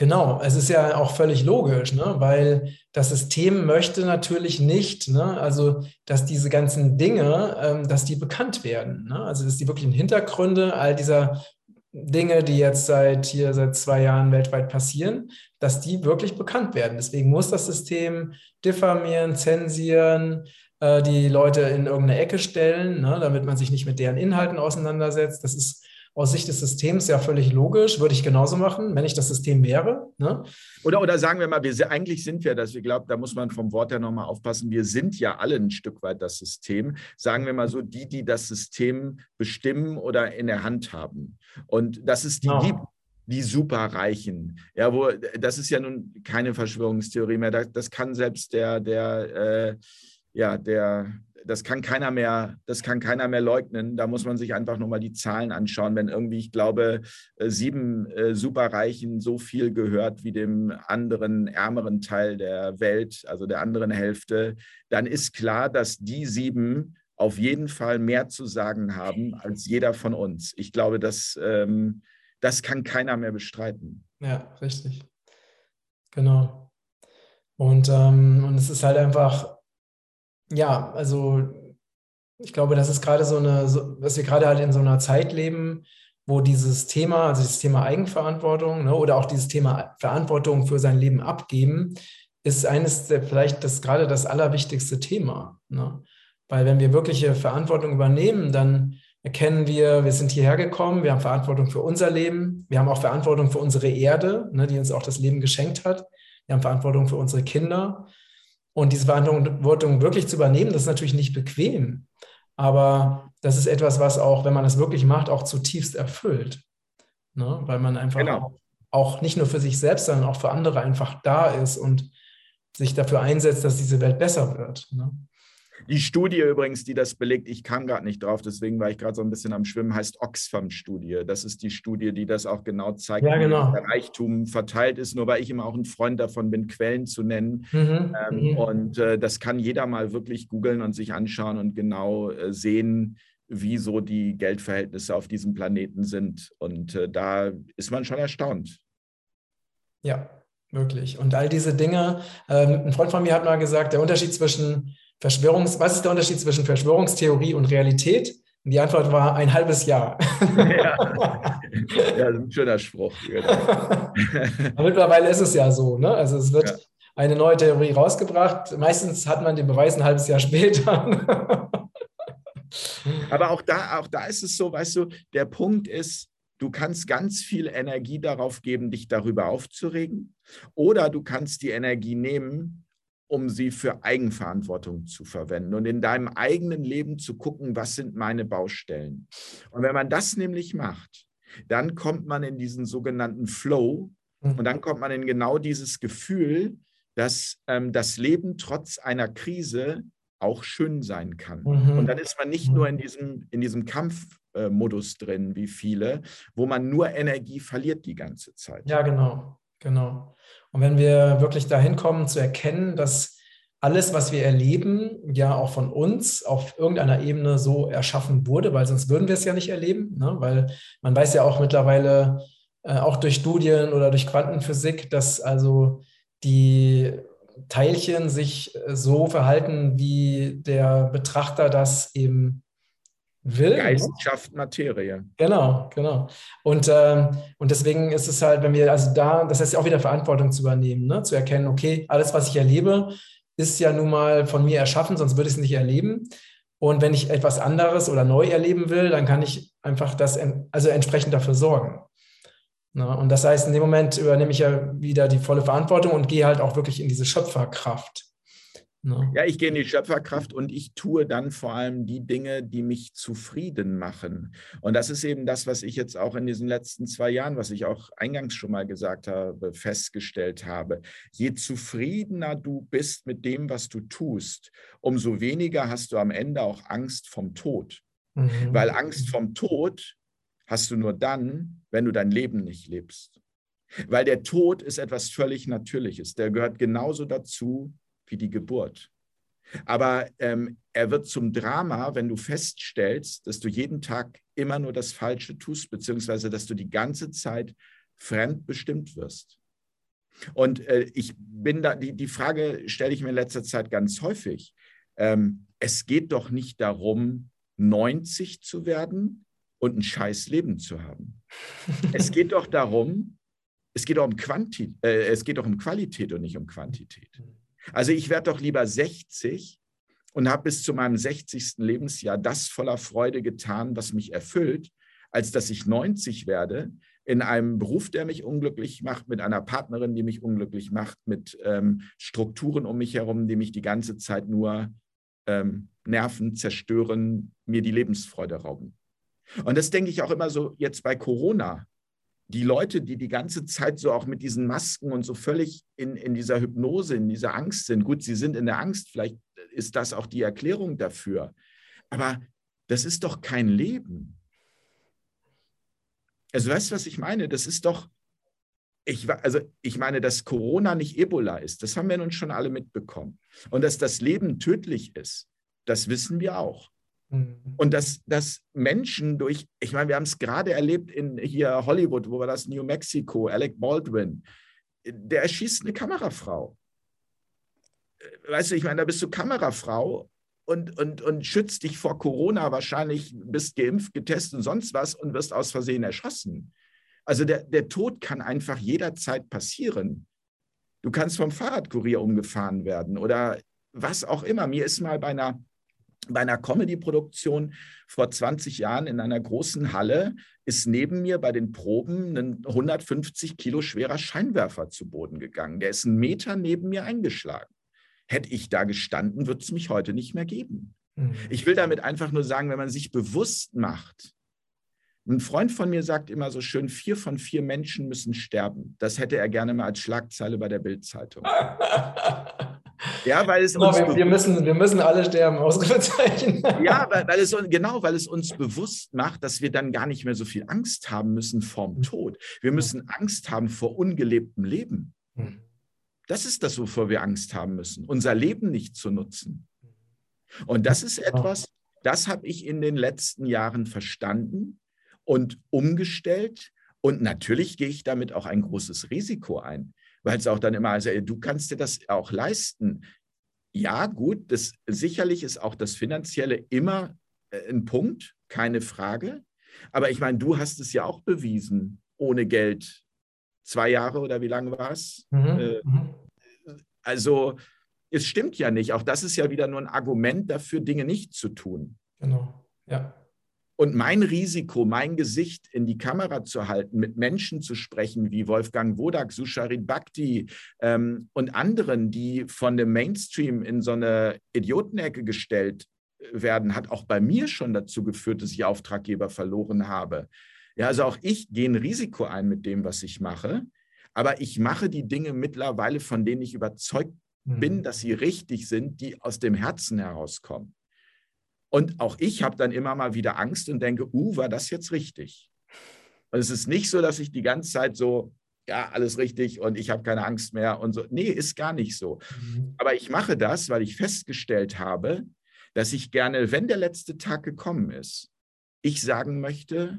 Genau, es ist ja auch völlig logisch, ne? weil das System möchte natürlich nicht, ne? also dass diese ganzen Dinge, ähm, dass die bekannt werden. Ne? Also dass die wirklichen Hintergründe all dieser Dinge, die jetzt seit hier seit zwei Jahren weltweit passieren, dass die wirklich bekannt werden. Deswegen muss das System diffamieren, zensieren, äh, die Leute in irgendeine Ecke stellen, ne? damit man sich nicht mit deren Inhalten auseinandersetzt. Das ist aus Sicht des Systems ja völlig logisch, würde ich genauso machen, wenn ich das System wäre. Ne? Oder, oder sagen wir mal, wir, eigentlich sind wir das, ich glaube, da muss man vom Wort her nochmal aufpassen, wir sind ja alle ein Stück weit das System. Sagen wir mal so, die, die das System bestimmen oder in der Hand haben. Und dass es die ja. gibt, die Superreichen. Ja, wo, das ist ja nun keine Verschwörungstheorie mehr. Das, das kann selbst der, der, äh, ja, der das kann keiner mehr, das kann keiner mehr leugnen. Da muss man sich einfach nur mal die Zahlen anschauen. Wenn irgendwie, ich glaube, äh, sieben äh, Superreichen so viel gehört wie dem anderen ärmeren Teil der Welt, also der anderen Hälfte, dann ist klar, dass die sieben auf jeden Fall mehr zu sagen haben als jeder von uns. Ich glaube, das, ähm, das kann keiner mehr bestreiten. Ja, richtig. Genau. Und, ähm, und es ist halt einfach ja, also ich glaube, das ist gerade so eine, so, dass wir gerade halt in so einer Zeit leben, wo dieses Thema, also dieses Thema Eigenverantwortung ne, oder auch dieses Thema Verantwortung für sein Leben abgeben, ist eines der vielleicht das gerade das allerwichtigste Thema. Ne? Weil wenn wir wirkliche Verantwortung übernehmen, dann erkennen wir, wir sind hierher gekommen, wir haben Verantwortung für unser Leben, wir haben auch Verantwortung für unsere Erde, ne, die uns auch das Leben geschenkt hat, wir haben Verantwortung für unsere Kinder und diese Verantwortung wirklich zu übernehmen, das ist natürlich nicht bequem. Aber das ist etwas, was auch, wenn man das wirklich macht, auch zutiefst erfüllt. Ne? Weil man einfach genau. auch nicht nur für sich selbst, sondern auch für andere einfach da ist und sich dafür einsetzt, dass diese Welt besser wird. Ne? Die Studie übrigens, die das belegt, ich kam gerade nicht drauf, deswegen war ich gerade so ein bisschen am Schwimmen, heißt Oxfam-Studie. Das ist die Studie, die das auch genau zeigt, ja, genau. wie der Reichtum verteilt ist. Nur weil ich immer auch ein Freund davon bin, Quellen zu nennen. Mhm. Ähm, mhm. Und äh, das kann jeder mal wirklich googeln und sich anschauen und genau äh, sehen, wie so die Geldverhältnisse auf diesem Planeten sind. Und äh, da ist man schon erstaunt. Ja, wirklich. Und all diese Dinge, ähm, ein Freund von mir hat mal gesagt, der Unterschied zwischen Verschwörungs, was ist der Unterschied zwischen Verschwörungstheorie und Realität? Und die Antwort war ein halbes Jahr. [laughs] Ja, ja ein schöner Spruch. Genau. [laughs] Mittlerweile ist es ja so. Ne? Also es wird ja. eine neue Theorie rausgebracht. Meistens hat man den Beweis ein halbes Jahr später. [laughs] Aber auch da, auch da ist es so, weißt du, der Punkt ist, du kannst ganz viel Energie darauf geben, dich darüber aufzuregen. Oder du kannst die Energie nehmen um sie für Eigenverantwortung zu verwenden und in deinem eigenen Leben zu gucken, was sind meine Baustellen. Und wenn man das nämlich macht, dann kommt man in diesen sogenannten Flow mhm. und dann kommt man in genau dieses Gefühl, dass ähm, das Leben trotz einer Krise auch schön sein kann. Mhm. Und dann ist man nicht nur in diesem, in diesem Kampfmodus äh, drin, wie viele, wo man nur Energie verliert die ganze Zeit. Ja, genau, genau. Und wenn wir wirklich dahin kommen zu erkennen, dass alles, was wir erleben, ja auch von uns auf irgendeiner Ebene so erschaffen wurde, weil sonst würden wir es ja nicht erleben, ne? weil man weiß ja auch mittlerweile, äh, auch durch Studien oder durch Quantenphysik, dass also die Teilchen sich so verhalten, wie der Betrachter das eben will. Geist ne? schafft Materie. Genau, genau. Und, ähm, und deswegen ist es halt, wenn wir also da, das heißt auch wieder Verantwortung zu übernehmen, ne? zu erkennen, okay, alles, was ich erlebe, ist ja nun mal von mir erschaffen, sonst würde ich es nicht erleben. Und wenn ich etwas anderes oder neu erleben will, dann kann ich einfach das also entsprechend dafür sorgen. Na, und das heißt, in dem Moment übernehme ich ja wieder die volle Verantwortung und gehe halt auch wirklich in diese Schöpferkraft. Ne? Ja, ich gehe in die Schöpferkraft und ich tue dann vor allem die Dinge, die mich zufrieden machen. Und das ist eben das, was ich jetzt auch in diesen letzten zwei Jahren, was ich auch eingangs schon mal gesagt habe, festgestellt habe. Je zufriedener du bist mit dem, was du tust, umso weniger hast du am Ende auch Angst vom Tod. Mhm. Weil Angst vom Tod hast du nur dann, wenn du dein Leben nicht lebst. Weil der Tod ist etwas völlig Natürliches. Der gehört genauso dazu wie die Geburt. Aber ähm, er wird zum Drama, wenn du feststellst, dass du jeden Tag immer nur das Falsche tust, beziehungsweise dass du die ganze Zeit fremdbestimmt wirst. Und äh, ich bin da, die, die Frage stelle ich mir in letzter Zeit ganz häufig. Ähm, es geht doch nicht darum, 90 zu werden und ein scheiß Leben zu haben. es geht doch darum, es geht doch um, Quanti äh, es geht doch um Qualität und nicht um Quantität. Also ich werde doch lieber 60 und habe bis zu meinem 60. Lebensjahr das voller Freude getan, was mich erfüllt, als dass ich 90 werde in einem Beruf, der mich unglücklich macht, mit einer Partnerin, die mich unglücklich macht, mit ähm, Strukturen um mich herum, die mich die ganze Zeit nur ähm, nerven, zerstören, mir die Lebensfreude rauben. Und das denke ich auch immer so jetzt bei Corona die Leute, die die ganze Zeit so auch mit diesen Masken und so völlig in, in dieser Hypnose, in dieser Angst sind, gut, sie sind in der Angst, vielleicht ist das auch die Erklärung dafür, aber das ist doch kein Leben. Also weißt du, was ich meine? Das ist doch, ich, also ich meine, dass Corona nicht Ebola ist, das haben wir nun schon alle mitbekommen. Und dass das Leben tödlich ist, das wissen wir auch. Mhm. Und dass, dass Menschen durch, ich meine, wir haben es gerade erlebt in hier Hollywood, wo war das, New Mexico, Alec Baldwin, der erschießt eine Kamerafrau. Weißt du, ich meine, da bist du Kamerafrau und, und, und schützt dich vor Corona wahrscheinlich, bist geimpft, getestet und sonst was und wirst aus Versehen erschossen. Also der, der Tod kann einfach jederzeit passieren. Du kannst vom Fahrradkurier umgefahren werden oder was auch immer. Mir ist mal bei einer bei einer Comedy-Produktion vor 20 Jahren in einer großen Halle ist neben mir bei den Proben ein 150 Kilo schwerer Scheinwerfer zu Boden gegangen. Der ist einen Meter neben mir eingeschlagen. Hätte ich da gestanden, würde es mich heute nicht mehr geben. Mhm. Ich will damit einfach nur sagen, wenn man sich bewusst macht, ein Freund von mir sagt immer so schön, vier von vier Menschen müssen sterben. Das hätte er gerne mal als Schlagzeile bei der Bildzeitung. [laughs] Ja, weil es genau, uns wir, wir, müssen, wir müssen alle sterben, [laughs] Ausrufezeichen. ja, weil, weil es, genau, weil es uns bewusst macht, dass wir dann gar nicht mehr so viel Angst haben müssen vorm mhm. Tod. Wir müssen Angst haben vor ungelebtem Leben. Mhm. Das ist das, wovor wir Angst haben müssen, unser Leben nicht zu nutzen. Und das ist etwas, das habe ich in den letzten Jahren verstanden und umgestellt. Und natürlich gehe ich damit auch ein großes Risiko ein weil es auch dann immer, also du kannst dir das auch leisten. Ja, gut, das sicherlich ist auch das Finanzielle immer äh, ein Punkt, keine Frage. Aber ich meine, du hast es ja auch bewiesen, ohne Geld. Zwei Jahre oder wie lange war es? Mhm. Äh, mhm. also es stimmt ja nicht. Auch das ist ja wieder nur ein Argument dafür, Dinge nicht zu tun. Genau, ja. Und mein Risiko, mein Gesicht in die Kamera zu halten, mit Menschen zu sprechen wie Wolfgang Wodak, Susharit Bhakti ähm, und anderen, die von dem Mainstream in so eine Idiotenecke gestellt äh, werden, hat auch bei mir schon dazu geführt, dass ich Auftraggeber verloren habe. Ja, also auch ich gehe ein Risiko ein mit dem, was ich mache. Aber ich mache die Dinge mittlerweile, von denen ich überzeugt bin, mhm. dass sie richtig sind, die aus dem Herzen herauskommen. Und auch ich habe dann immer mal wieder Angst und denke, uh, war das jetzt richtig? Und es ist nicht so, dass ich die ganze Zeit so, ja, alles richtig und ich habe keine Angst mehr und so. Nee, ist gar nicht so. Mhm. Aber ich mache das, weil ich festgestellt habe, dass ich gerne, wenn der letzte Tag gekommen ist, ich sagen möchte,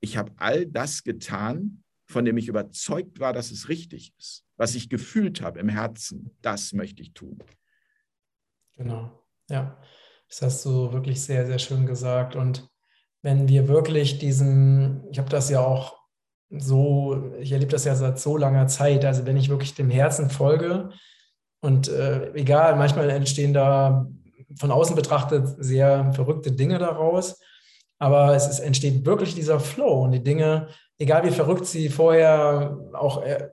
ich habe all das getan, von dem ich überzeugt war, dass es richtig ist. Was ich gefühlt habe im Herzen, das möchte ich tun. Genau, ja. Das hast du wirklich sehr, sehr schön gesagt. Und wenn wir wirklich diesen, ich habe das ja auch so, ich erlebe das ja seit so langer Zeit, also wenn ich wirklich dem Herzen folge und äh, egal, manchmal entstehen da von außen betrachtet sehr verrückte Dinge daraus, aber es ist, entsteht wirklich dieser Flow und die Dinge, egal wie verrückt sie vorher auch er,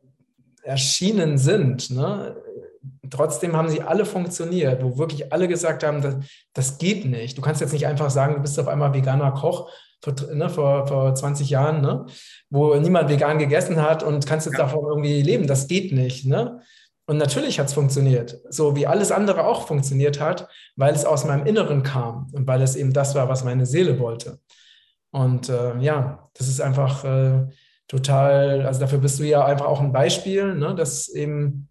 erschienen sind, ne, trotzdem haben sie alle funktioniert, wo wirklich alle gesagt haben, das, das geht nicht. Du kannst jetzt nicht einfach sagen, du bist auf einmal veganer Koch vor, ne, vor, vor 20 Jahren, ne, wo niemand vegan gegessen hat und kannst jetzt ja. davon irgendwie leben. Das geht nicht. Ne? Und natürlich hat es funktioniert, so wie alles andere auch funktioniert hat, weil es aus meinem Inneren kam und weil es eben das war, was meine Seele wollte. Und äh, ja, das ist einfach äh, total, also dafür bist du ja einfach auch ein Beispiel, ne, dass eben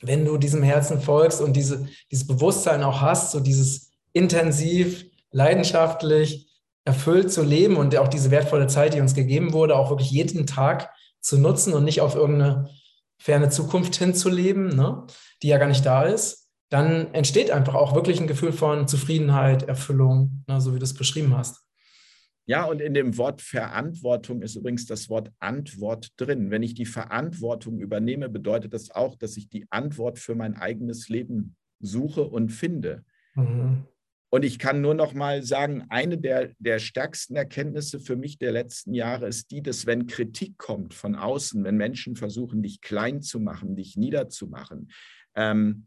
wenn du diesem Herzen folgst und diese, dieses Bewusstsein auch hast, so dieses intensiv, leidenschaftlich, erfüllt zu leben und auch diese wertvolle Zeit, die uns gegeben wurde, auch wirklich jeden Tag zu nutzen und nicht auf irgendeine ferne Zukunft hinzuleben, ne, die ja gar nicht da ist, dann entsteht einfach auch wirklich ein Gefühl von Zufriedenheit, Erfüllung, ne, so wie du es beschrieben hast. Ja, und in dem Wort Verantwortung ist übrigens das Wort Antwort drin. Wenn ich die Verantwortung übernehme, bedeutet das auch, dass ich die Antwort für mein eigenes Leben suche und finde. Mhm. Und ich kann nur noch mal sagen, eine der, der stärksten Erkenntnisse für mich der letzten Jahre ist die, dass wenn Kritik kommt von außen, wenn Menschen versuchen, dich klein zu machen, dich niederzumachen, ähm,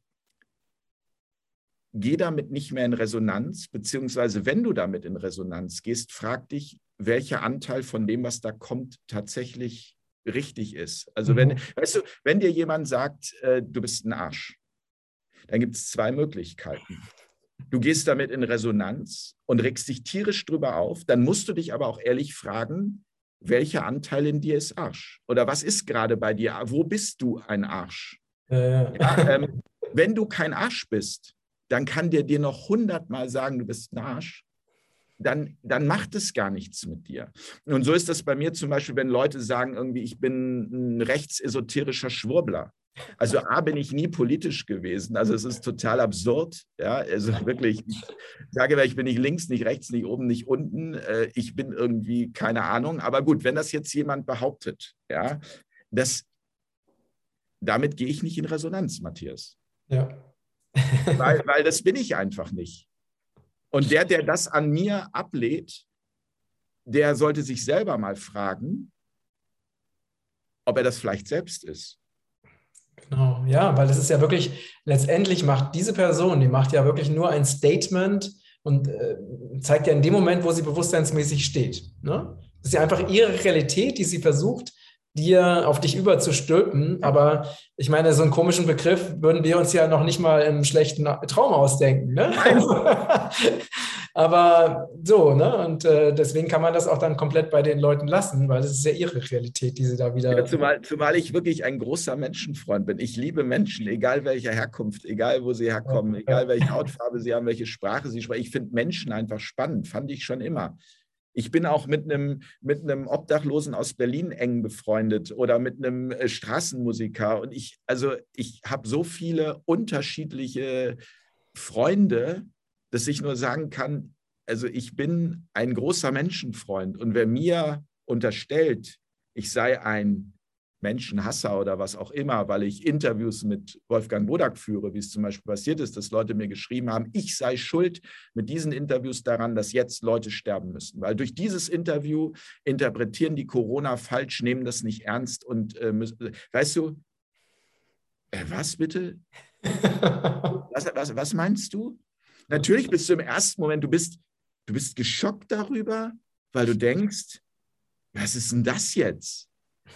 geh damit nicht mehr in Resonanz, beziehungsweise wenn du damit in Resonanz gehst, frag dich, welcher Anteil von dem, was da kommt, tatsächlich richtig ist. Also wenn, mhm. weißt du, wenn dir jemand sagt, äh, du bist ein Arsch, dann gibt es zwei Möglichkeiten. Du gehst damit in Resonanz und regst dich tierisch drüber auf, dann musst du dich aber auch ehrlich fragen, welcher Anteil in dir ist Arsch? Oder was ist gerade bei dir? Wo bist du ein Arsch? Äh. Ja, ähm, [laughs] wenn du kein Arsch bist, dann kann der dir noch hundertmal sagen, du bist ein Arsch. Dann, dann macht es gar nichts mit dir. Und so ist das bei mir zum Beispiel, wenn Leute sagen, irgendwie, ich bin ein rechtsesoterischer Schwurbler. Also A, bin ich nie politisch gewesen. Also es ist total absurd. Ja, also wirklich, ich sage, ich bin nicht links, nicht rechts, nicht oben, nicht unten. Äh, ich bin irgendwie, keine Ahnung. Aber gut, wenn das jetzt jemand behauptet, ja, das, damit gehe ich nicht in Resonanz, Matthias. Ja weil, weil das bin ich einfach nicht. Und der, der das an mir ablehnt, der sollte sich selber mal fragen, ob er das vielleicht selbst ist. Genau, ja, weil es ist ja wirklich, letztendlich macht diese Person, die macht ja wirklich nur ein Statement und äh, zeigt ja in dem Moment, wo sie bewusstseinsmäßig steht. Ne? Das ist ja einfach ihre Realität, die sie versucht dir, auf dich überzustülpen. Aber ich meine, so einen komischen Begriff würden wir uns ja noch nicht mal im schlechten Traum ausdenken. Ne? [laughs] Aber so, ne? Und äh, deswegen kann man das auch dann komplett bei den Leuten lassen, weil es ist ja ihre Realität, die sie da wieder. Ja, zumal, zumal ich wirklich ein großer Menschenfreund bin. Ich liebe Menschen, egal welcher Herkunft, egal wo sie herkommen, egal welche Hautfarbe sie haben, welche Sprache sie sprechen. Ich finde Menschen einfach spannend, fand ich schon immer. Ich bin auch mit einem, mit einem Obdachlosen aus Berlin eng befreundet oder mit einem äh, Straßenmusiker. Und ich, also ich habe so viele unterschiedliche Freunde, dass ich nur sagen kann, also ich bin ein großer Menschenfreund und wer mir unterstellt, ich sei ein Menschenhasser oder was auch immer, weil ich Interviews mit Wolfgang Bodak führe, wie es zum Beispiel passiert ist, dass Leute mir geschrieben haben, ich sei schuld mit diesen Interviews daran, dass jetzt Leute sterben müssen. Weil durch dieses Interview interpretieren die Corona falsch, nehmen das nicht ernst und äh, müssen, weißt du, äh, was bitte? [laughs] was, was, was meinst du? Natürlich bist du im ersten Moment, du bist, du bist geschockt darüber, weil du denkst, was ist denn das jetzt?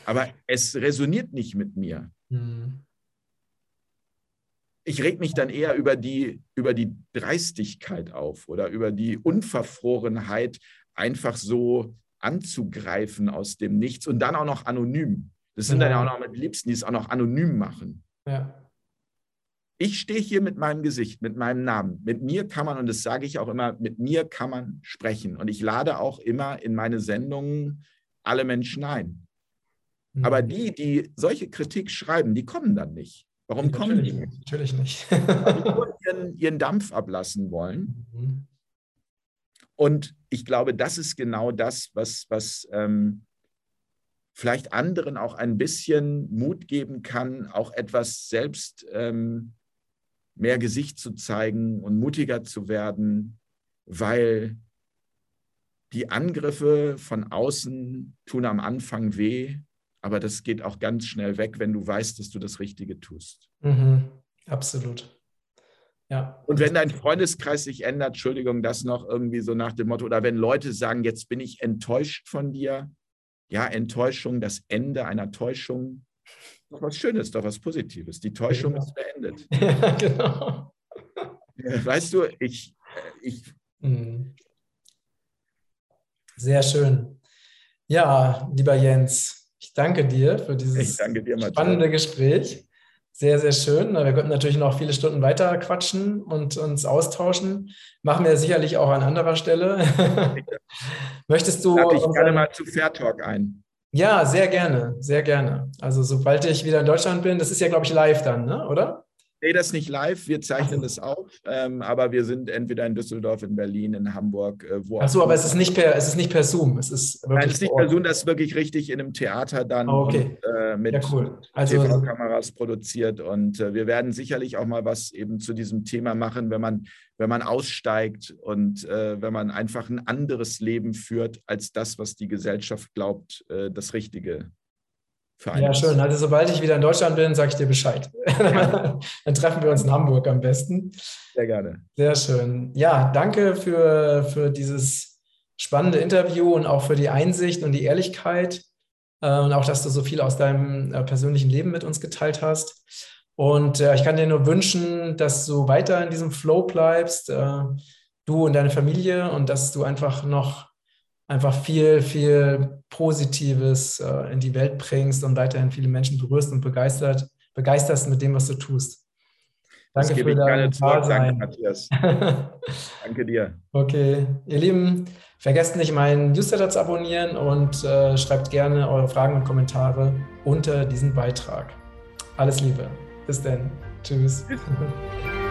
Aber es resoniert nicht mit mir. Mhm. Ich reg mich dann eher über die, über die Dreistigkeit auf oder über die Unverfrorenheit, einfach so anzugreifen aus dem Nichts und dann auch noch anonym. Das sind ja. dann auch noch mit Liebsten, die es auch noch anonym machen. Ja. Ich stehe hier mit meinem Gesicht, mit meinem Namen. Mit mir kann man, und das sage ich auch immer, mit mir kann man sprechen. Und ich lade auch immer in meine Sendungen alle Menschen ein. Mhm. Aber die, die solche Kritik schreiben, die kommen dann nicht. Warum natürlich kommen die nicht? Natürlich nicht. Weil die nur ihren, ihren Dampf ablassen wollen. Mhm. Und ich glaube, das ist genau das, was, was ähm, vielleicht anderen auch ein bisschen Mut geben kann, auch etwas selbst ähm, mehr Gesicht zu zeigen und mutiger zu werden, weil die Angriffe von außen tun am Anfang weh, aber das geht auch ganz schnell weg, wenn du weißt, dass du das Richtige tust. Mhm, absolut. Ja. Und wenn dein Freundeskreis sich ändert, Entschuldigung, das noch irgendwie so nach dem Motto, oder wenn Leute sagen, jetzt bin ich enttäuscht von dir, ja, Enttäuschung, das Ende einer Täuschung, doch was Schönes, doch was Positives. Die Täuschung genau. ist beendet. [laughs] Ja, genau. Weißt du, ich. Äh, ich mhm. Sehr schön. Ja, lieber Jens, ich danke dir für dieses dir, spannende Gespräch. Sehr, sehr schön. Wir könnten natürlich noch viele Stunden weiter quatschen und uns austauschen. Machen wir sicherlich auch an anderer Stelle. [laughs] Möchtest du. Lade ich gerne mal zu Fair Talk ein. Ja, sehr gerne, sehr gerne. Also sobald ich wieder in Deutschland bin, das ist ja, glaube ich, live dann, ne? oder? Nee, das nicht live, wir zeichnen das auf, ähm, aber wir sind entweder in Düsseldorf, in Berlin, in Hamburg, äh, wo Ach so, aber es ist nicht per, es ist nicht per Zoom, es ist wirklich Nein, es ist nicht per Zoom, das ist wirklich richtig in einem Theater dann oh, okay. und, äh, mit ja, cool. also, TV-Kameras produziert und äh, wir werden sicherlich auch mal was eben zu diesem Thema machen, wenn man, wenn man aussteigt und äh, wenn man einfach ein anderes Leben führt als das, was die Gesellschaft glaubt, äh, das Richtige ja, schön. Also sobald ich wieder in Deutschland bin, sage ich dir Bescheid. Ja. [laughs] Dann treffen wir uns in Hamburg am besten. Sehr gerne. Sehr schön. Ja, danke für, für dieses spannende Interview und auch für die Einsicht und die Ehrlichkeit äh, und auch, dass du so viel aus deinem äh, persönlichen Leben mit uns geteilt hast. Und äh, ich kann dir nur wünschen, dass du weiter in diesem Flow bleibst, du und deine Familie und dass du einfach noch einfach viel, viel Positives äh, in die Welt bringst und weiterhin viele Menschen berührst und begeistert, begeisterst mit dem, was du tust. Danke das für dein Dasein. Danke, Matthias. [laughs] Danke dir. Okay, ihr Lieben, vergesst nicht, meinen Newsletter zu abonnieren und äh, schreibt gerne eure Fragen und Kommentare unter diesem Beitrag. Alles Liebe. Bis dann. Tschüss. [laughs]